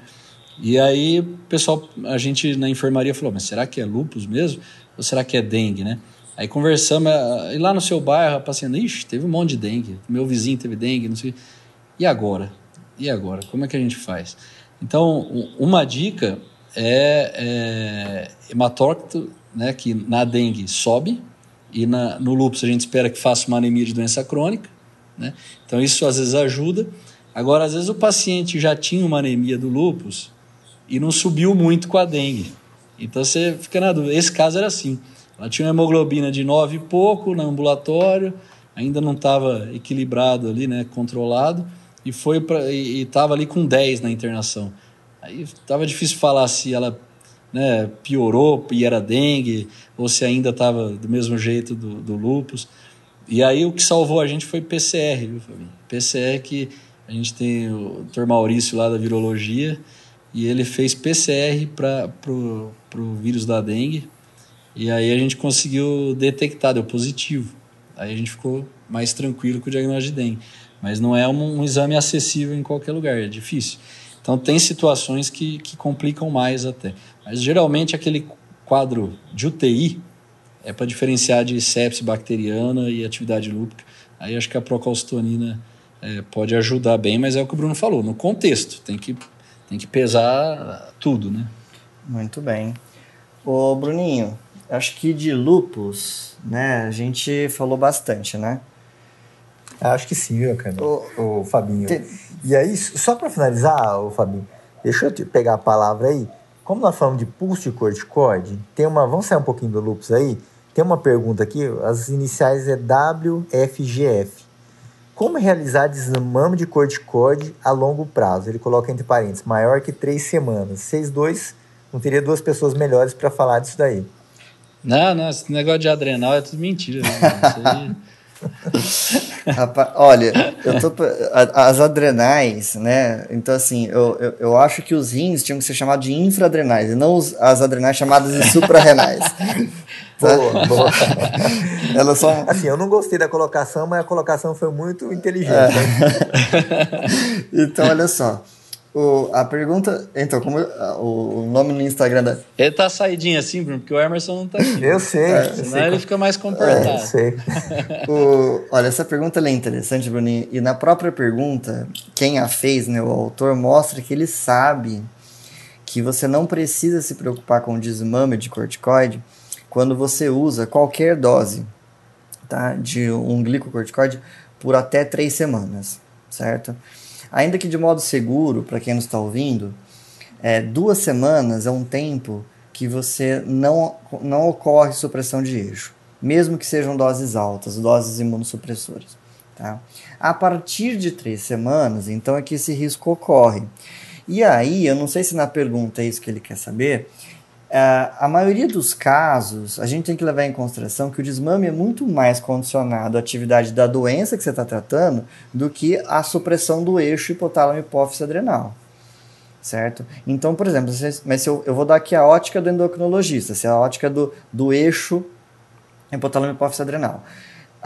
E aí, pessoal, a gente na enfermaria falou, mas será que é lupus mesmo? Ou será que é dengue, né? Aí conversamos, ah, e lá no seu bairro, a paciente, ixi, teve um monte de dengue, meu vizinho teve dengue, não sei. E agora? E agora? Como é que a gente faz? Então, uma dica é, é hematócrito, né, que na dengue sobe, e na, no lúpus a gente espera que faça uma anemia de doença crônica. Né? Então, isso às vezes ajuda. Agora, às vezes o paciente já tinha uma anemia do lúpus e não subiu muito com a dengue. Então, você fica na dúvida. Esse caso era assim. Ela tinha uma hemoglobina de 9 e pouco no ambulatório, ainda não estava equilibrado ali, né, controlado e foi para e estava ali com 10 na internação. Aí estava difícil falar se ela né, piorou e era dengue ou se ainda estava do mesmo jeito do, do lupus. E aí o que salvou a gente foi PCR, viu, Fabinho? PCR que a gente tem o Dr. Maurício lá da virologia e ele fez PCR para pro vírus da dengue e aí a gente conseguiu detectar, deu positivo. Aí a gente ficou mais tranquilo com o diagnóstico de dengue. Mas não é um, um exame acessível em qualquer lugar, é difícil. Então tem situações que, que complicam mais até. Mas geralmente aquele quadro de UTI é para diferenciar de sepse bacteriana e atividade lúpica. Aí acho que a procalcitonina é, pode ajudar bem, mas é o que o Bruno falou, no contexto, tem que, tem que pesar tudo, né? Muito bem. Ô Bruninho, acho que de lupus, né, a gente falou bastante, né? Acho que sim, viu, cara? O, o Fabinho. Tem... E aí, só para finalizar, o Fabinho, deixa eu te pegar a palavra aí. Como nós falamos de pulso de corticoide, tem uma. Vamos sair um pouquinho do lupus aí. Tem uma pergunta aqui, as iniciais é WFGF. Como realizar desmame de corticoide a longo prazo? Ele coloca entre parênteses, maior que três semanas. Vocês dois, não teria duas pessoas melhores para falar disso daí. Não, não, esse negócio de adrenal é tudo mentira. Né? <laughs> Rapaz, olha, eu tô, as adrenais, né? Então, assim, eu, eu, eu, acho que os rins tinham que ser chamados de infradrenais e não os, as adrenais chamadas de suprarrenais. <laughs> Boa, <laughs> boa. Elas são... Assim, eu não gostei da colocação, mas a colocação foi muito inteligente. É. <laughs> então, olha só. O, a pergunta. Então, como o, o, nome no Instagram da. Ele tá saidinho assim, Bruno, porque o Emerson não tá aqui. Eu sei. É, senão sei ele fica mais comportado. É, eu sei. <laughs> o, olha, essa pergunta é interessante, Bruninho. E na própria pergunta, quem a fez, né, o autor, mostra que ele sabe que você não precisa se preocupar com o desmame de corticoide quando você usa qualquer dose tá, de um glicocorticoide por até três semanas, certo? Ainda que de modo seguro, para quem nos está ouvindo, é, duas semanas é um tempo que você não, não ocorre supressão de eixo, mesmo que sejam doses altas, doses imunossupressoras. Tá? A partir de três semanas, então, é que esse risco ocorre. E aí, eu não sei se na pergunta é isso que ele quer saber, a maioria dos casos, a gente tem que levar em consideração que o desmame é muito mais condicionado à atividade da doença que você está tratando do que à supressão do eixo hipotálamo hipófise adrenal. Certo? Então, por exemplo, mas eu, eu vou dar aqui a ótica do endocrinologista, se é a ótica do, do eixo hipotálamo hipófise adrenal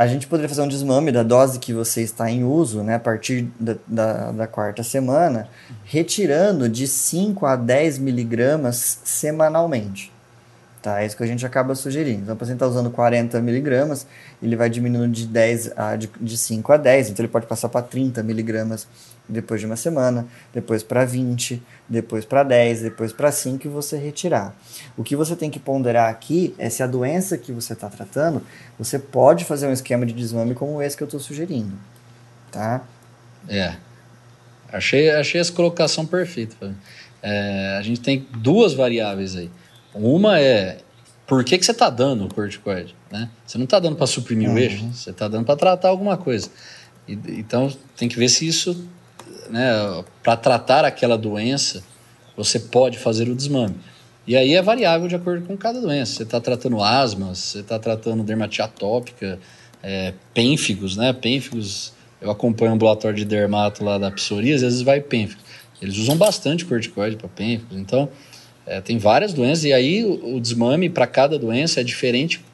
a gente poderia fazer um desmame da dose que você está em uso, né, a partir da, da, da quarta semana, retirando de 5 a 10 miligramas semanalmente. Tá? É isso que a gente acaba sugerindo. Então, o paciente está usando 40 miligramas, ele vai diminuindo de, 10 a, de, de 5 a 10, então ele pode passar para 30 miligramas depois de uma semana, depois para 20, depois para 10, depois para 5 e você retirar. O que você tem que ponderar aqui é se a doença que você está tratando, você pode fazer um esquema de desmame como esse que eu estou sugerindo. Tá? É. Achei, achei essa colocação perfeita. É, a gente tem duas variáveis aí. Uma é por que, que você está dando o corticoide? Né? Você não está dando para suprimir uhum. o eixo, você está dando para tratar alguma coisa. E, então tem que ver se isso né, para tratar aquela doença, você pode fazer o desmame. E aí é variável de acordo com cada doença. Você está tratando asma, você está tratando dermatite atópica, é, pênfigos, né? Pênfigos, eu acompanho o ambulatório de dermato lá da psoríase, às vezes vai pênfigo. Eles usam bastante corticoide para pênfigos. Então, é, tem várias doenças e aí o, o desmame para cada doença é diferente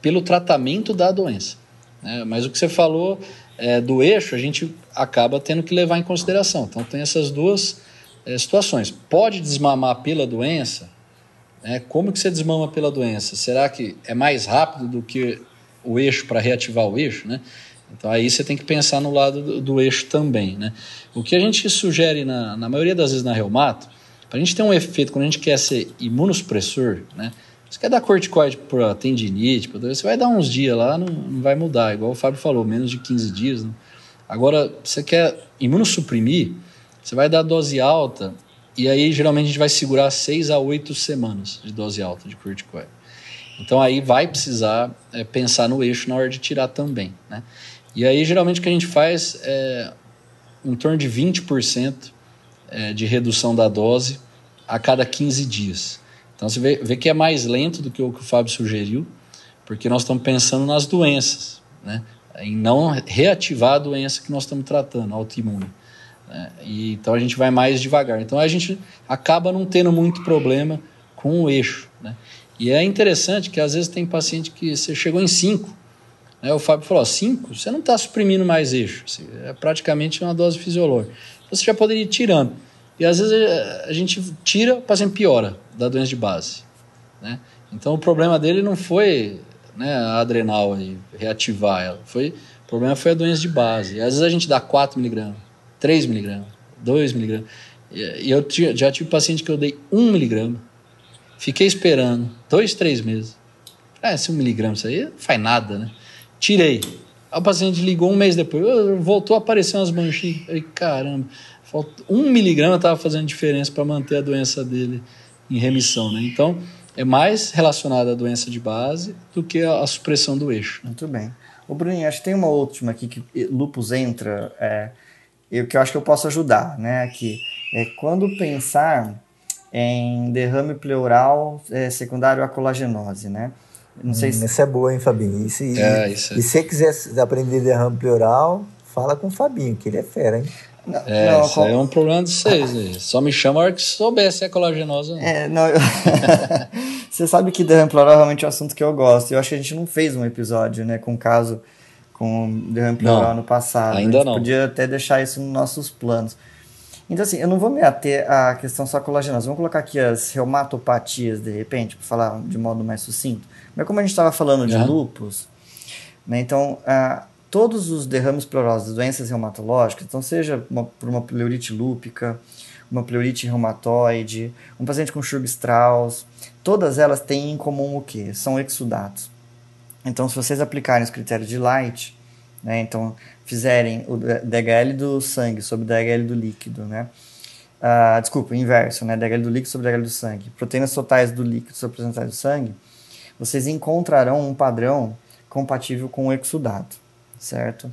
pelo tratamento da doença. Né? Mas o que você falou é, do eixo, a gente acaba tendo que levar em consideração. Então, tem essas duas é, situações. Pode desmamar pela doença? Né? Como que você desmama pela doença? Será que é mais rápido do que o eixo para reativar o eixo? Né? Então, aí você tem que pensar no lado do, do eixo também. Né? O que a gente sugere, na, na maioria das vezes, na reumato, para a gente ter um efeito, quando a gente quer ser imunossupressor, né? Você quer dar corticoide para tendinite, pra você vai dar uns dias lá, não, não, vai mudar. Igual o Fábio falou, menos de 15 dias. Né? Agora, você quer imunossuprimir, você vai dar dose alta, e aí geralmente a gente vai segurar 6 a 8 semanas de dose alta de corticoide. Então aí vai precisar é, pensar no eixo na hora de tirar também. Né? E aí geralmente o que a gente faz é em torno de 20% é, de redução da dose a cada 15 dias. Então você vê, vê que é mais lento do que o que o Fábio sugeriu, porque nós estamos pensando nas doenças, né? em não reativar a doença que nós estamos tratando, autoimune. Né? E, então a gente vai mais devagar. Então a gente acaba não tendo muito problema com o eixo. Né? E é interessante que às vezes tem paciente que você chegou em 5. Né? O Fábio falou: 5, você não está suprimindo mais eixo. É praticamente uma dose fisiológica. Você já poderia ir tirando. E às vezes a gente tira, o paciente piora da doença de base. Né? Então o problema dele não foi né, a adrenal reativar ela. Foi, o problema foi a doença de base. E às vezes a gente dá 4 miligramas, 3 miligramas, 2 miligramas. E eu já tive paciente que eu dei 1 miligrama. Fiquei esperando dois, três meses. Ah, esse 1 miligrama, isso aí não faz nada, né? Tirei. O paciente ligou um mês depois, voltou a aparecer umas manchinhas. Aí, caramba, um miligrama estava fazendo diferença para manter a doença dele em remissão, né? Então, é mais relacionada à doença de base do que a, a supressão do eixo. Né? Muito bem. O Bruninho, acho que tem uma última aqui que lupus entra, é, eu, que eu acho que eu posso ajudar, né? Aqui. É quando pensar em derrame pleural é, secundário à colagenose, né? Não sei hum, se... Essa é boa, hein, Fabinho? E se, é, isso é. e se você quiser aprender derrame pleural, fala com o Fabinho, que ele é fera, hein? Não, é, não, isso é um problema de vocês. Só me chama a hora que souber se é colagenosa. É, não eu... <laughs> Você sabe que derrame pleural é realmente um assunto que eu gosto. Eu acho que a gente não fez um episódio, né, com caso com derrame pleural no passado. Ainda não. podia até deixar isso nos nossos planos. Então, assim, eu não vou me ater à questão só colagenosa. Vamos colocar aqui as reumatopatias, de repente, para falar de modo mais sucinto. Mas como a gente estava falando de uhum. lupus, né, então... Uh, todos os derrames pleurosos, doenças reumatológicas, então seja uma, por uma pleurite lúpica, uma pleurite reumatoide, um paciente com Churg-Strauss, todas elas têm em comum o que? São exudatos. Então, se vocês aplicarem os critérios de Light, né, então fizerem o DHL do sangue sobre o DHL do líquido, né, uh, desculpa, o inverso, né, DHL do líquido sobre DHL do sangue, proteínas totais do líquido sobre proteínas totais do sangue, vocês encontrarão um padrão compatível com o exudato certo?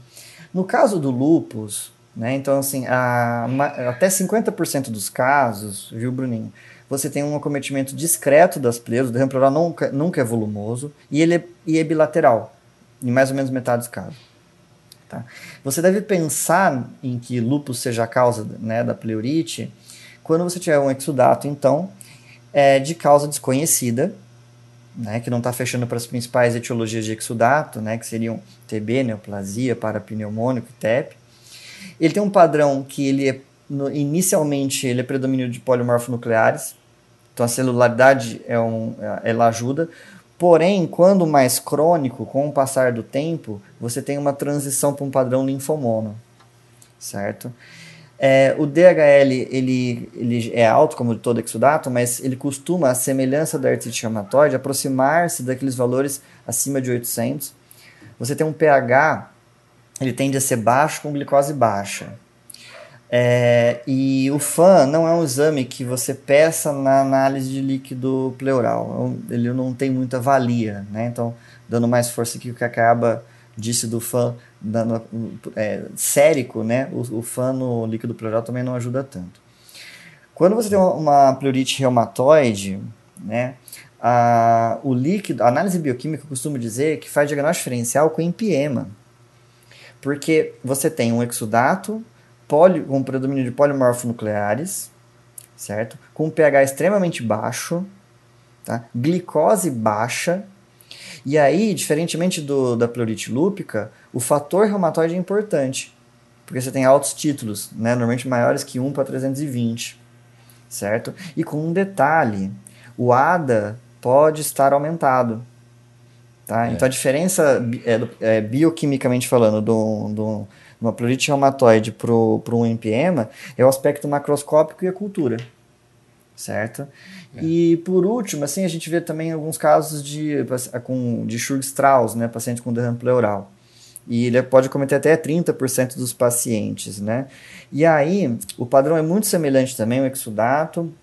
No caso do lupus, Né? Então, assim, a, até 50% dos casos, viu, Bruninho? Você tem um acometimento discreto das pleuras, o derrame pleural nunca, nunca é volumoso, e ele é, e é bilateral, em mais ou menos metade dos casos. Tá? Você deve pensar em que lúpus seja a causa né, da pleurite quando você tiver um exudato, então, é de causa desconhecida, né, que não está fechando para as principais etiologias de exudato, né, que seriam TB, neoplasia, parapneumônico e TEP. Ele tem um padrão que ele é, no, inicialmente ele é predomínio de polimorfonucleares, então a celularidade é um, é, ela ajuda, porém, quando mais crônico, com o passar do tempo, você tem uma transição para um padrão linfomono, certo? É, o DHL ele, ele é alto, como todo exudato, mas ele costuma, a semelhança da artrite reumatoide, aproximar-se daqueles valores acima de 800. Você tem um pH, ele tende a ser baixo com glicose baixa. É, e o FAN não é um exame que você peça na análise de líquido pleural. É ele não tem muita valia, né? Então, dando mais força aqui, o que acaba disse do dando, é, sérico, né? O, o fã no líquido pleural também não ajuda tanto. Quando você tem uma pleurite reumatoide, né? A, o líquido, a análise bioquímica, eu costumo dizer que faz diagnóstico diferencial com empiema. Porque você tem um exudato poli, com predomínio de polimorfonucleares, certo? Com um pH extremamente baixo, tá? glicose baixa, e aí, diferentemente do, da pleurite lúpica, o fator reumatoide é importante, porque você tem altos títulos, né, normalmente maiores que 1 para 320, certo? E com um detalhe, o ADA pode estar aumentado. Tá? É. Então a diferença, é, é, bioquimicamente falando, do, do, uma pleurite reumatoide para um empiema é o aspecto macroscópico e a cultura certo? É. E por último, assim, a gente vê também alguns casos de, com, de Schurg-Strauss, né, paciente com derrame pleural. E ele pode cometer até 30% dos pacientes, né? E aí, o padrão é muito semelhante também, o exudato,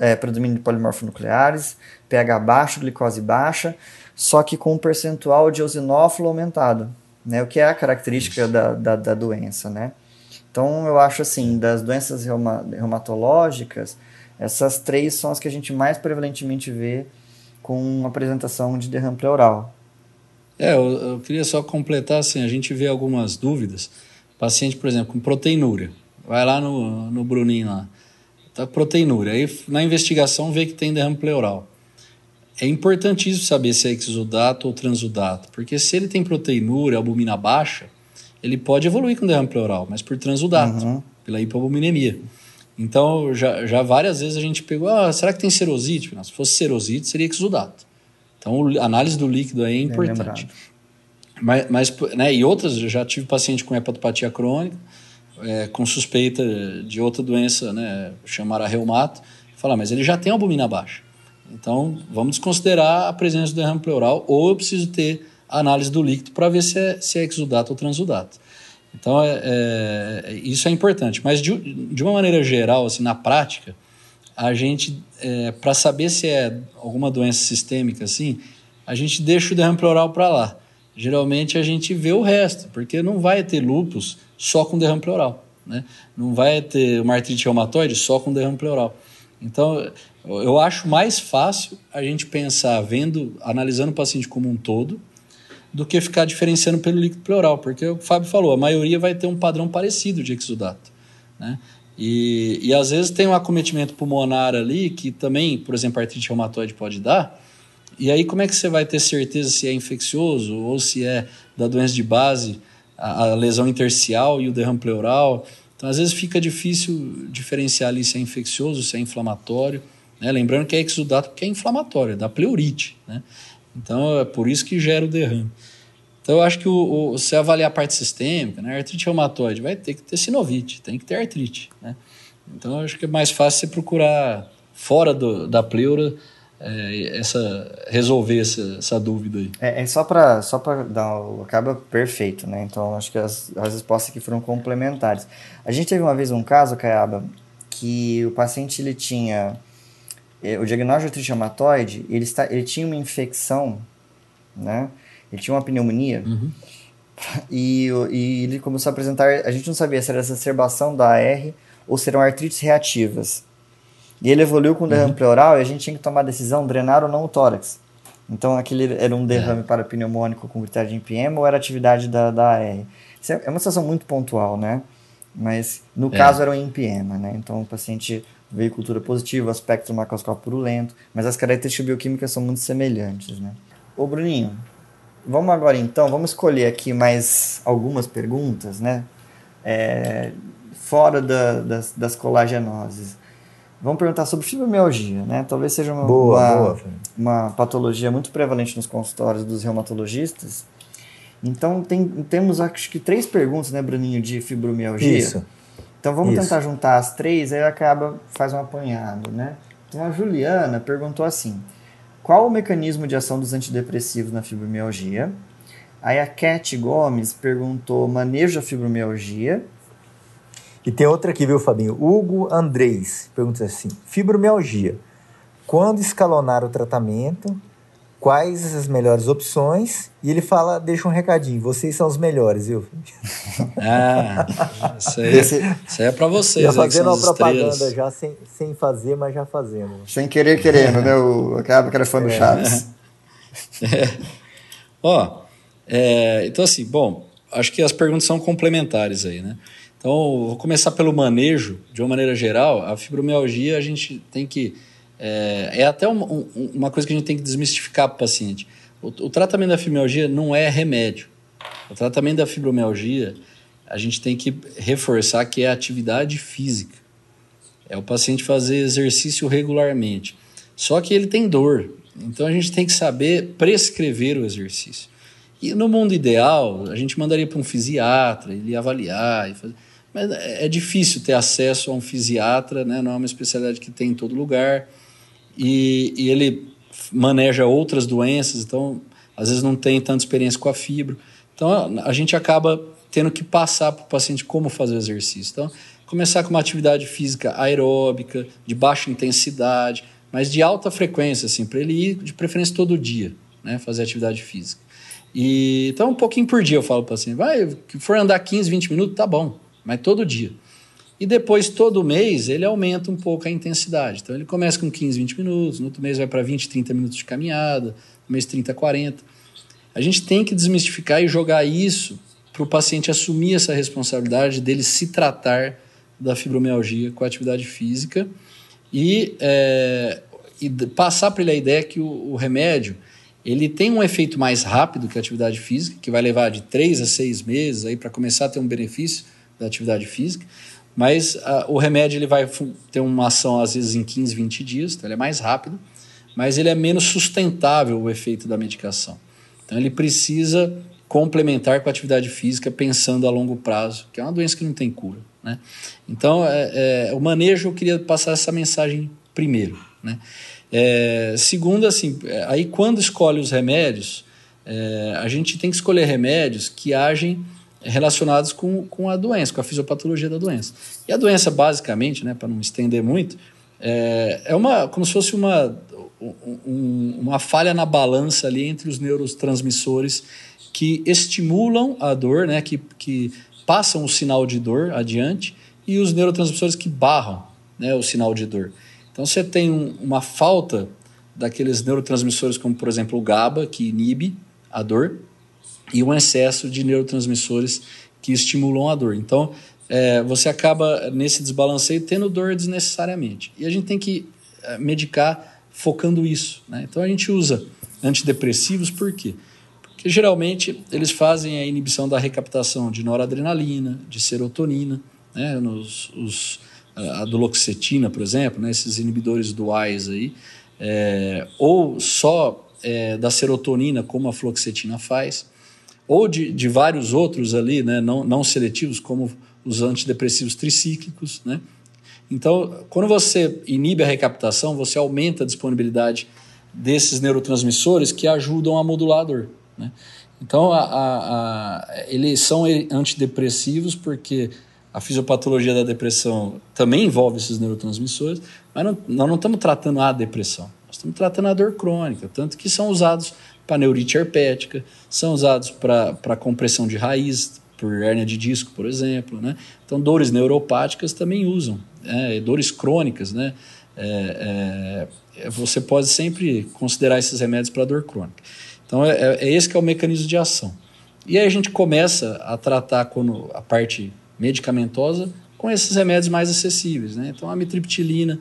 é, predomínio de polimorfonucleares, pH baixo, glicose baixa, só que com um percentual de eosinófilo aumentado, né? O que é a característica da, da, da doença, né? Então, eu acho assim, das doenças reuma, reumatológicas, essas três são as que a gente mais prevalentemente vê com apresentação de derrame pleural. É, eu, eu, queria só completar assim, a gente vê algumas dúvidas. Paciente, por exemplo, com proteinúria. Vai lá no, no Bruninho lá. Tá proteinúria. Aí na investigação vê que tem derrame pleural. É importantíssimo saber se é exudato ou transudato, porque se ele tem proteinúria, albumina baixa, ele pode evoluir com derrame pleural, mas por transudato, uhum. pela hipoalbuminemia. Então, já, já várias vezes a gente pegou, ah, será que tem serosite? Não, se fosse serosite, seria exudato. Então, a análise do líquido aí é importante. mas, mas, né, e outras, eu já tive paciente com hepatopatia crônica, é, com suspeita de outra doença, né, chamada reumato, falar, mas ele já tem albumina baixa. Então, vamos desconsiderar a presença do derrame pleural, ou eu preciso ter a análise do líquido para ver se é, se é exudato ou transudato. Então, é, é, isso é importante. Mas, de, de uma maneira geral, assim, na prática, a gente, é, para saber se é alguma doença sistêmica, assim, a gente deixa o derrame pleural para lá. Geralmente, a gente vê o resto, porque não vai ter lúpus só com derrame pleural. Né? Não vai ter uma artrite reumatoide só com derrame pleural. Então, eu acho mais fácil a gente pensar, vendo, analisando o paciente como um todo, do que ficar diferenciando pelo líquido pleural, porque o Fábio falou, a maioria vai ter um padrão parecido de exudato. Né? E, e às vezes tem um acometimento pulmonar ali, que também, por exemplo, a artrite reumatoide pode dar, e aí como é que você vai ter certeza se é infeccioso ou se é da doença de base, a, a lesão intercial e o derrame pleural? Então, às vezes fica difícil diferenciar ali se é infeccioso, se é inflamatório. Né? Lembrando que é exudato porque é inflamatório, é da pleurite. Né? Então é por isso que gera o derrame. Então eu acho que o, o, se avaliar a parte sistêmica, né, artrite reumatoide, vai ter que ter sinovite, tem que ter artrite. Né? Então eu acho que é mais fácil você procurar fora do, da pleura é, essa, resolver essa, essa dúvida aí. É, é só para só dar o acaba perfeito, né? Então acho que as, as respostas aqui foram complementares. A gente teve uma vez um caso, Caiaba, que o paciente ele tinha o diagnóstico de reumatoide, ele, está, ele tinha uma infecção, né? Ele tinha uma pneumonia. Uhum. E, e ele começou a apresentar. A gente não sabia se era exacerbação da AR ou se eram artrites reativas. E ele evoluiu com derrame uhum. pleural e a gente tinha que tomar a decisão drenar ou não o tórax. Então, aquele era um derrame é. para pneumônico com critério de NPM ou era atividade da, da AR. Isso é, é uma situação muito pontual, né? Mas no é. caso era um NPM, né? Então, o paciente veio cultura positiva, aspecto macroscópico purulento, mas as características bioquímicas são muito semelhantes, né? Ô, Bruninho, vamos agora então, vamos escolher aqui mais algumas perguntas, né? É, fora da, das, das colagenoses. Vamos perguntar sobre fibromialgia, né? Talvez seja uma, boa, uma, boa, uma, patologia muito prevalente nos consultórios dos reumatologistas. Então, tem, temos acho que três perguntas, né, Bruninho, de fibromialgia. Isso. Então, vamos Isso. tentar juntar as três, aí acaba, faz um apanhado, né? Então, a Juliana perguntou assim, qual o mecanismo de ação dos antidepressivos na fibromialgia? Aí a Cat Gomes perguntou manejo da fibromialgia. E tem outra aqui, viu, Fabinho? Hugo Andrés pergunta assim: fibromialgia. Quando escalonar o tratamento? Quais as melhores opções? E ele fala, deixa um recadinho: vocês são os melhores, viu? <laughs> Ah, isso aí, isso aí é para vocês. Já fazendo uma propaganda, estrelas. já sem, sem fazer, mas já fazendo. Sem querer, querendo, né? O acaba que era fã do é. Chaves. <laughs> É. Ó, é, então assim, bom, acho que as perguntas são complementares aí, né? Então, vou começar pelo manejo, de uma maneira geral. A fibromialgia, a gente tem que. É, é até uma, uma coisa que a gente tem que desmistificar para o paciente. O, tratamento da fibromialgia não é remédio. O tratamento da fibromialgia, a gente tem que reforçar que é atividade física. É o paciente fazer exercício regularmente. Só que ele tem dor. Então a gente tem que saber prescrever o exercício. E no mundo ideal, a gente mandaria para um fisiatra, ele ia avaliar. Mas é, é difícil ter acesso a um fisiatra, né? não é uma especialidade que tem em todo lugar. E, e ele maneja outras doenças, então às vezes não tem tanta experiência com a fibra. Então a gente acaba tendo que passar para o paciente como fazer o exercício. Então, começar com uma atividade física aeróbica, de baixa intensidade, mas de alta frequência, assim, para ele ir de preferência todo dia, né, fazer atividade física. E então um pouquinho por dia eu falo para o paciente, vai, que for andar 15, 20 minutos, tá bom mas todo dia. E depois, todo mês, ele aumenta um pouco a intensidade. Então, ele começa com 15, 20 minutos, no outro mês vai para 20, 30 minutos de caminhada, no mês 30, 40. A gente tem que desmistificar e jogar isso para o paciente assumir essa responsabilidade dele se tratar da fibromialgia com atividade física e, é, e passar para ele a ideia que o, o remédio ele tem um efeito mais rápido que a atividade física, que vai levar de 3 a 6 meses para começar a ter um benefício, da atividade física, mas uh, o remédio ele vai ter uma ação às vezes em 15, 20 dias, então ele é mais rápido, mas ele é menos sustentável o efeito da medicação. Então ele precisa complementar com a atividade física pensando a longo prazo, que é uma doença que não tem cura. Né? Então, é, é, o manejo, eu queria passar essa mensagem primeiro. Né? É, segundo, assim, é, aí quando escolhe os remédios, é, a gente tem que escolher remédios que agem relacionados com, com a doença, com a fisiopatologia da doença. E a doença, basicamente, né, para não estender muito, é, é uma, como se fosse uma, um, uma falha na balança ali entre os neurotransmissores que estimulam a dor, né, que, que passam o sinal de dor adiante, e os neurotransmissores que barram né, o sinal de dor. Então você tem um, uma falta daqueles neurotransmissores, como por exemplo o GABA, que inibe a dor, e um excesso de neurotransmissores que estimulam a dor. Então, é, você acaba nesse desbalanceio tendo dor desnecessariamente. E a gente tem que é, medicar focando isso. Né? Então, a gente usa antidepressivos por quê? Porque geralmente eles fazem a inibição da recaptação de noradrenalina, de serotonina, né? Nos, os, a duloxetina, por exemplo, né? esses inibidores duais aí, é, ou só é, da serotonina, como a fluoxetina faz ou de, de vários outros ali, né, não, não seletivos, como os antidepressivos tricíclicos. Né? Então, quando você inibe a recaptação, você aumenta a disponibilidade desses neurotransmissores que ajudam a modular a dor. Né? Então, a, a, a, eles são antidepressivos porque a fisiopatologia da depressão também envolve esses neurotransmissores, mas não, nós não estamos tratando a depressão, nós estamos tratando a dor crônica, tanto que são usados para neurite herpética, são usados para compressão de raiz, por hérnia de disco, por exemplo. Né? Então, dores neuropáticas também usam, é, dores crônicas. Né? É, é, você pode sempre considerar esses remédios para dor crônica. Então, é, é, é, esse que é o mecanismo de ação. E aí a gente começa a tratar quando a parte medicamentosa com esses remédios mais acessíveis. Né? Então, a mitriptilina,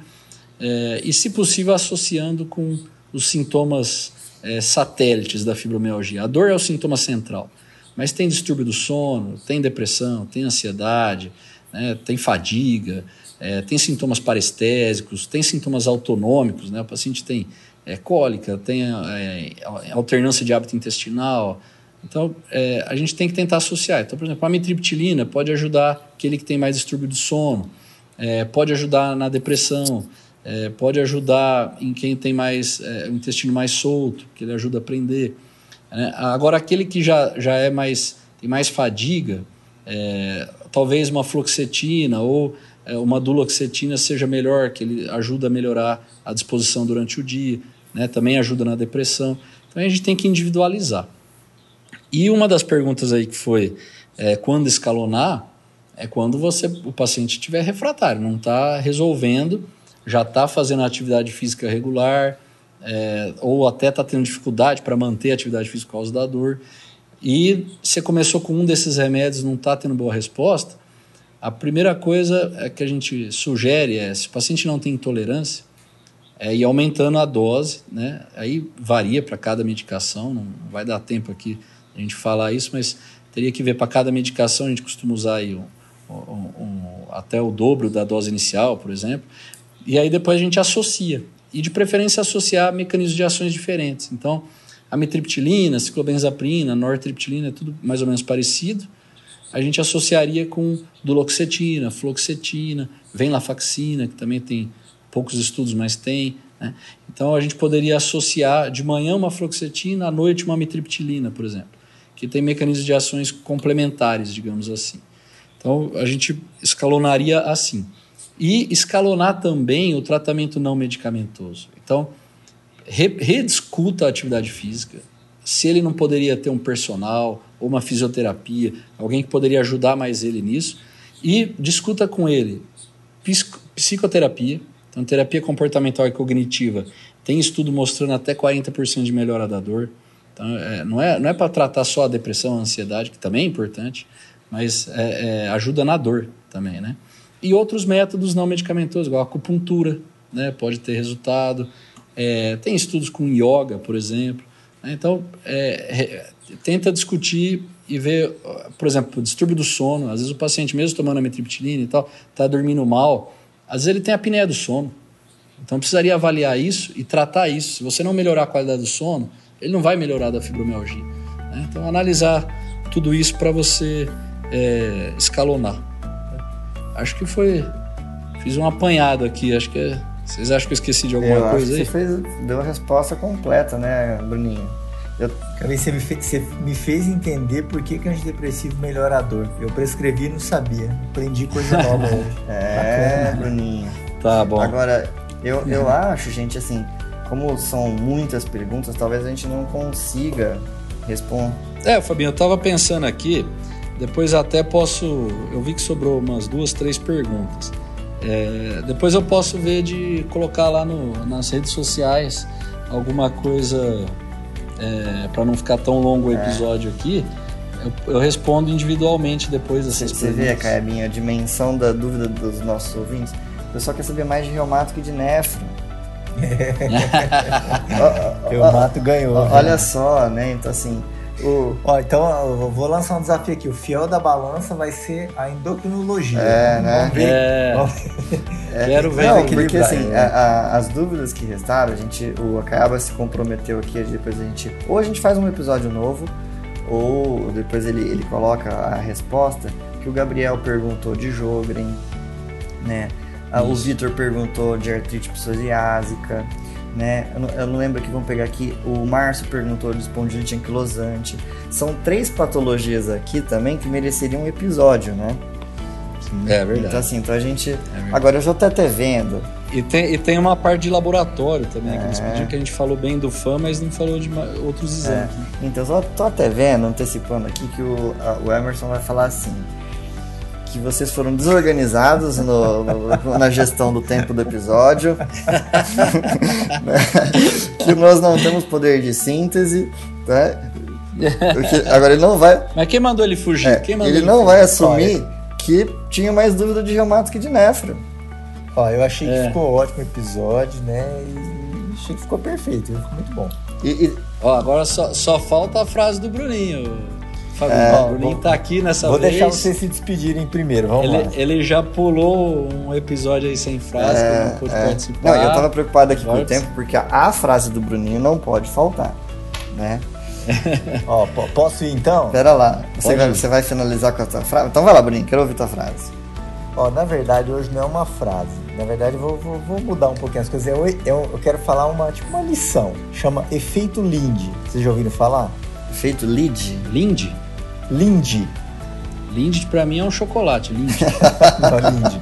é, e se possível associando com os sintomas é, satélites da fibromialgia. A dor é o sintoma central, mas tem distúrbio do sono, tem depressão, tem ansiedade, né, tem fadiga, é, tem sintomas parestésicos, tem sintomas autonômicos, né, o paciente tem é, cólica, tem é, alternância de hábito intestinal. Então, é, a gente tem que tentar associar. Então, por exemplo, a mitriptilina pode ajudar aquele que tem mais distúrbio do sono, é, pode ajudar na depressão, é, pode ajudar em quem tem mais é, o intestino mais solto, que ele ajuda a prender. Né? Agora, aquele que já, já é mais tem mais fadiga, é, talvez uma fluoxetina ou é, uma duloxetina seja melhor, que ele ajuda a melhorar a disposição durante o dia, né? também ajuda na depressão. Então a gente tem que individualizar. E uma das perguntas aí que foi é, quando escalonar é quando você o paciente estiver refratário, não está resolvendo já está fazendo atividade física regular, é, ou até está tendo dificuldade para manter a atividade física por causa da dor, e você começou com um desses remédios não está tendo boa resposta, a primeira coisa é que a gente sugere é, se o paciente não tem intolerância, é ir aumentando a dose, né? Aí varia para cada medicação, não vai dar tempo aqui a gente falar isso, mas teria que ver para cada medicação, a gente costuma usar aí um, um, um, até o dobro da dose inicial, por exemplo, e aí depois a gente associa. E de preferência associar mecanismos de ações diferentes. Então, a mitriptilina, ciclobenzaprina, nortriptilina, é tudo mais ou menos parecido. A gente associaria com duloxetina, fluoxetina, venlafaxina, que também tem poucos estudos, mas tem. Né? Então a gente poderia associar de manhã uma fluoxetina, à noite uma mitriptilina, por exemplo, que tem mecanismos de ações complementares, digamos assim. Então a gente escalonaria assim e escalonar também o tratamento não medicamentoso. Então, re rediscuta a atividade física. Se ele não poderia ter um personal ou uma fisioterapia, alguém que poderia ajudar mais ele nisso, e discuta com ele psicoterapia, então terapia comportamental e cognitiva. Tem estudo mostrando até 40% de melhora da dor. Então, é, não é, não é para tratar só a depressão, a ansiedade, que também é importante, mas é, é, ajuda na dor também, né? E outros métodos não medicamentosos, igual acupuntura, né, pode ter resultado. É, tem estudos com yoga, por exemplo. Né, então, é, tenta discutir e ver, por exemplo, o distúrbio do sono. Às vezes o paciente, mesmo tomando a metriptilina e tal, está dormindo mal. Às vezes ele tem apneia do sono. Então precisaria avaliar isso e tratar isso. Se você não melhorar a qualidade do sono, ele não vai melhorar da fibromialgia. Né? Então analisar tudo isso para você é, escalonar. Acho que foi. Fiz um apanhado aqui. Acho que. É, vocês acham que eu esqueci de alguma eu coisa aí? Você fez, deu a resposta completa, né, Bruninho? Eu... você me, fez, você me fez entender por que, que antidepressivo melhora a dor. Eu prescrevi e não sabia. Aprendi coisa nova <laughs> hoje. É, Bacana. Bruninho. Tá bom. Agora, eu, eu acho, gente, assim, como são muitas perguntas, talvez a gente não consiga responder. É, Fabinho, eu tava pensando aqui. Depois até posso. Eu vi que sobrou umas duas, três perguntas. É, depois eu posso ver de colocar lá no, nas redes sociais alguma coisa é, para não ficar tão longo o é. episódio é. aqui. Eu, eu, respondo individualmente depois dessas Você vê, Caebinha, a dimensão da dúvida dos nossos ouvintes. O pessoal quer saber mais de reumato que de nefro. <laughs> <laughs> reumato ganhou. Olha né? só, né? Então, assim, o... Ó, então eu vou lançar um desafio aqui. O fiel da balança vai ser a endocrinologia. É, né? Vamos ver. É. É. <laughs> Quero ver. Não, porque assim, a, a, as dúvidas que restaram, a gente, o Acaba se comprometeu aqui, depois a gente, ou a gente faz um episódio novo, ou depois ele, ele coloca a resposta, que o Gabriel perguntou de Jogren, né? Isso. O Vitor perguntou de artrite psoriásica né? Eu não, eu não, lembro aqui, vamos pegar aqui. O Márcio perguntou de espondilite anquilosante. São três patologias aqui também que mereceriam um episódio, né? É verdade. Então, assim, então a gente. É agora eu já tô até vendo E tem, e tem uma parte de laboratório também, é. que eles é. pediram que a gente falou bem do fã, mas não falou de outros é. exames. É. Né? Então, só tô até vendo, antecipando aqui, que o, a, o Emerson vai falar assim que vocês foram desorganizados no, no, na gestão do tempo do episódio, <laughs> que nós não temos poder de síntese, né? agora ele não vai. Mas quem mandou ele fugir? É, mandou ele, ele não fugir? vai assumir que tinha mais dúvida de reumato que de nefro. Ó, eu achei é. que ficou ótimo o episódio, né? E achei que ficou perfeito, ficou muito bom. E, e... Ó, agora só, só falta a frase do Bruninho. Fabinho, é, o Bruninho tá aqui nessa vou vez. Vou deixar vocês se despedirem primeiro, vamos ele, lá. Ele já pulou um episódio aí sem frase, é, que não pôde é. participar. Não, eu tava preocupado aqui com o tempo, porque a, a, frase do Bruninho não pode faltar, né? <laughs> Ó, posso ir então? Pera lá, você vai, você vai, finalizar com a tua frase? Então vai lá, Bruninho, quero ouvir tua frase. Ó, na verdade, hoje não é uma frase. Na verdade, vou, vou, vou mudar um pouquinho as coisas. Eu, eu, eu, quero falar uma, tipo, uma lição. Chama efeito Lindy. Vocês já ouviram falar? Efeito Lindy? Lindy? Lindy. Lindy pra mim é um chocolate, Lindy. <laughs> Não, Lindy.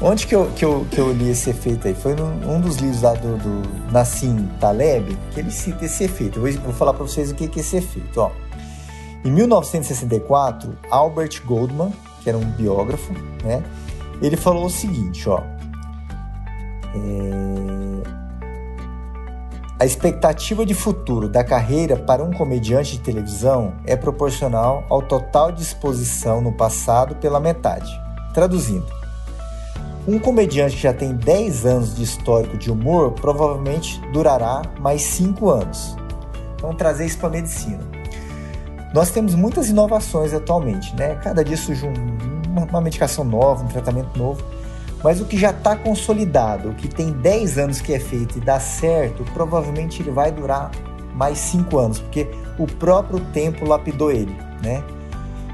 Onde que eu, que, eu, que eu li esse efeito aí? Foi num um dos livros lá do, do Nassim Taleb que ele cita esse efeito. Eu vou, vou falar para vocês o que, que é esse efeito. Ó. Em 1964, Albert Goldman, que era um biógrafo, né, ele falou o seguinte, ó. É... A expectativa de futuro da carreira para um comediante de televisão é proporcional ao total de exposição no passado pela metade. Traduzindo, um comediante que já tem 10 anos de histórico de humor provavelmente durará mais 5 anos. Vamos trazer isso para a medicina. Nós temos muitas inovações atualmente, né? Cada dia surge um, uma medicação nova, um tratamento novo. Mas o que já está consolidado, o que tem 10 anos que é feito e dá certo, provavelmente ele vai durar mais 5 anos, porque o próprio tempo lapidou ele, né?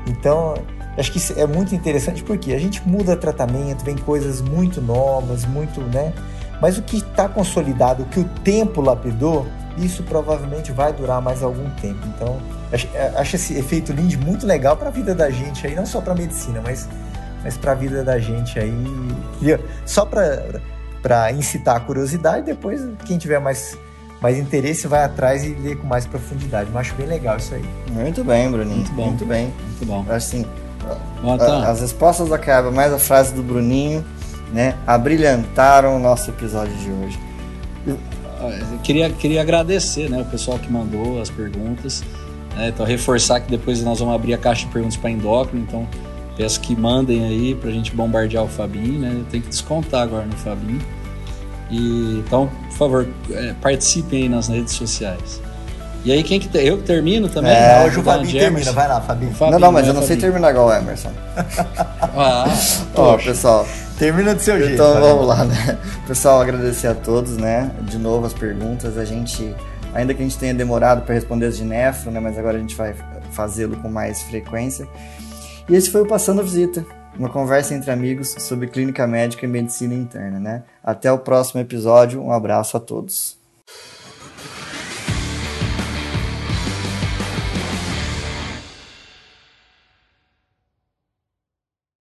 Então, acho que isso é muito interessante porque a gente muda tratamento, vem coisas muito novas, muito, né? Mas o que está consolidado, o que o tempo lapidou, isso provavelmente vai durar mais algum tempo. Então, acho, acho esse efeito Lindy muito legal para a vida da gente aí, não só para a medicina, mas mas para a vida da gente aí. Só para incitar a curiosidade, depois quem tiver mais, mais interesse vai atrás e lê com mais profundidade. Mas acho bem legal isso aí. Muito bem, Bruninho. Muito bom. Muito bem. Muito bom. Assim, bom, então. as respostas da Caba, mais a frase do Bruninho, né, abrilhantaram o nosso episódio de hoje. Eu queria, queria agradecer né, o pessoal que mandou as perguntas. Né, então, reforçar que depois nós vamos abrir a caixa de perguntas para endócrino. Então, Peço que mandem aí pra gente bombardear o Fabinho, né? Tem que descontar agora no Fabinho. E, então, por favor, é, participem aí nas redes sociais. E aí, quem que eu que termino também? É, hoje o Fabinho termina, vai lá, Fabinho. Fabinho não, não, mas eu não Fabinho. sei terminar igual o Emerson. <laughs> ah, <laughs> Ó, pessoal. Termina do seu então, jeito. Então vamos lá, né? Pessoal, agradecer a todos, né? De novo as perguntas. A gente, ainda que a gente tenha demorado para responder as de nefro, né? Mas agora a gente vai fazê-lo com mais frequência. E esse foi o Passando a Visita, uma conversa entre amigos sobre clínica médica e medicina interna, né? Até o próximo episódio, um abraço a todos.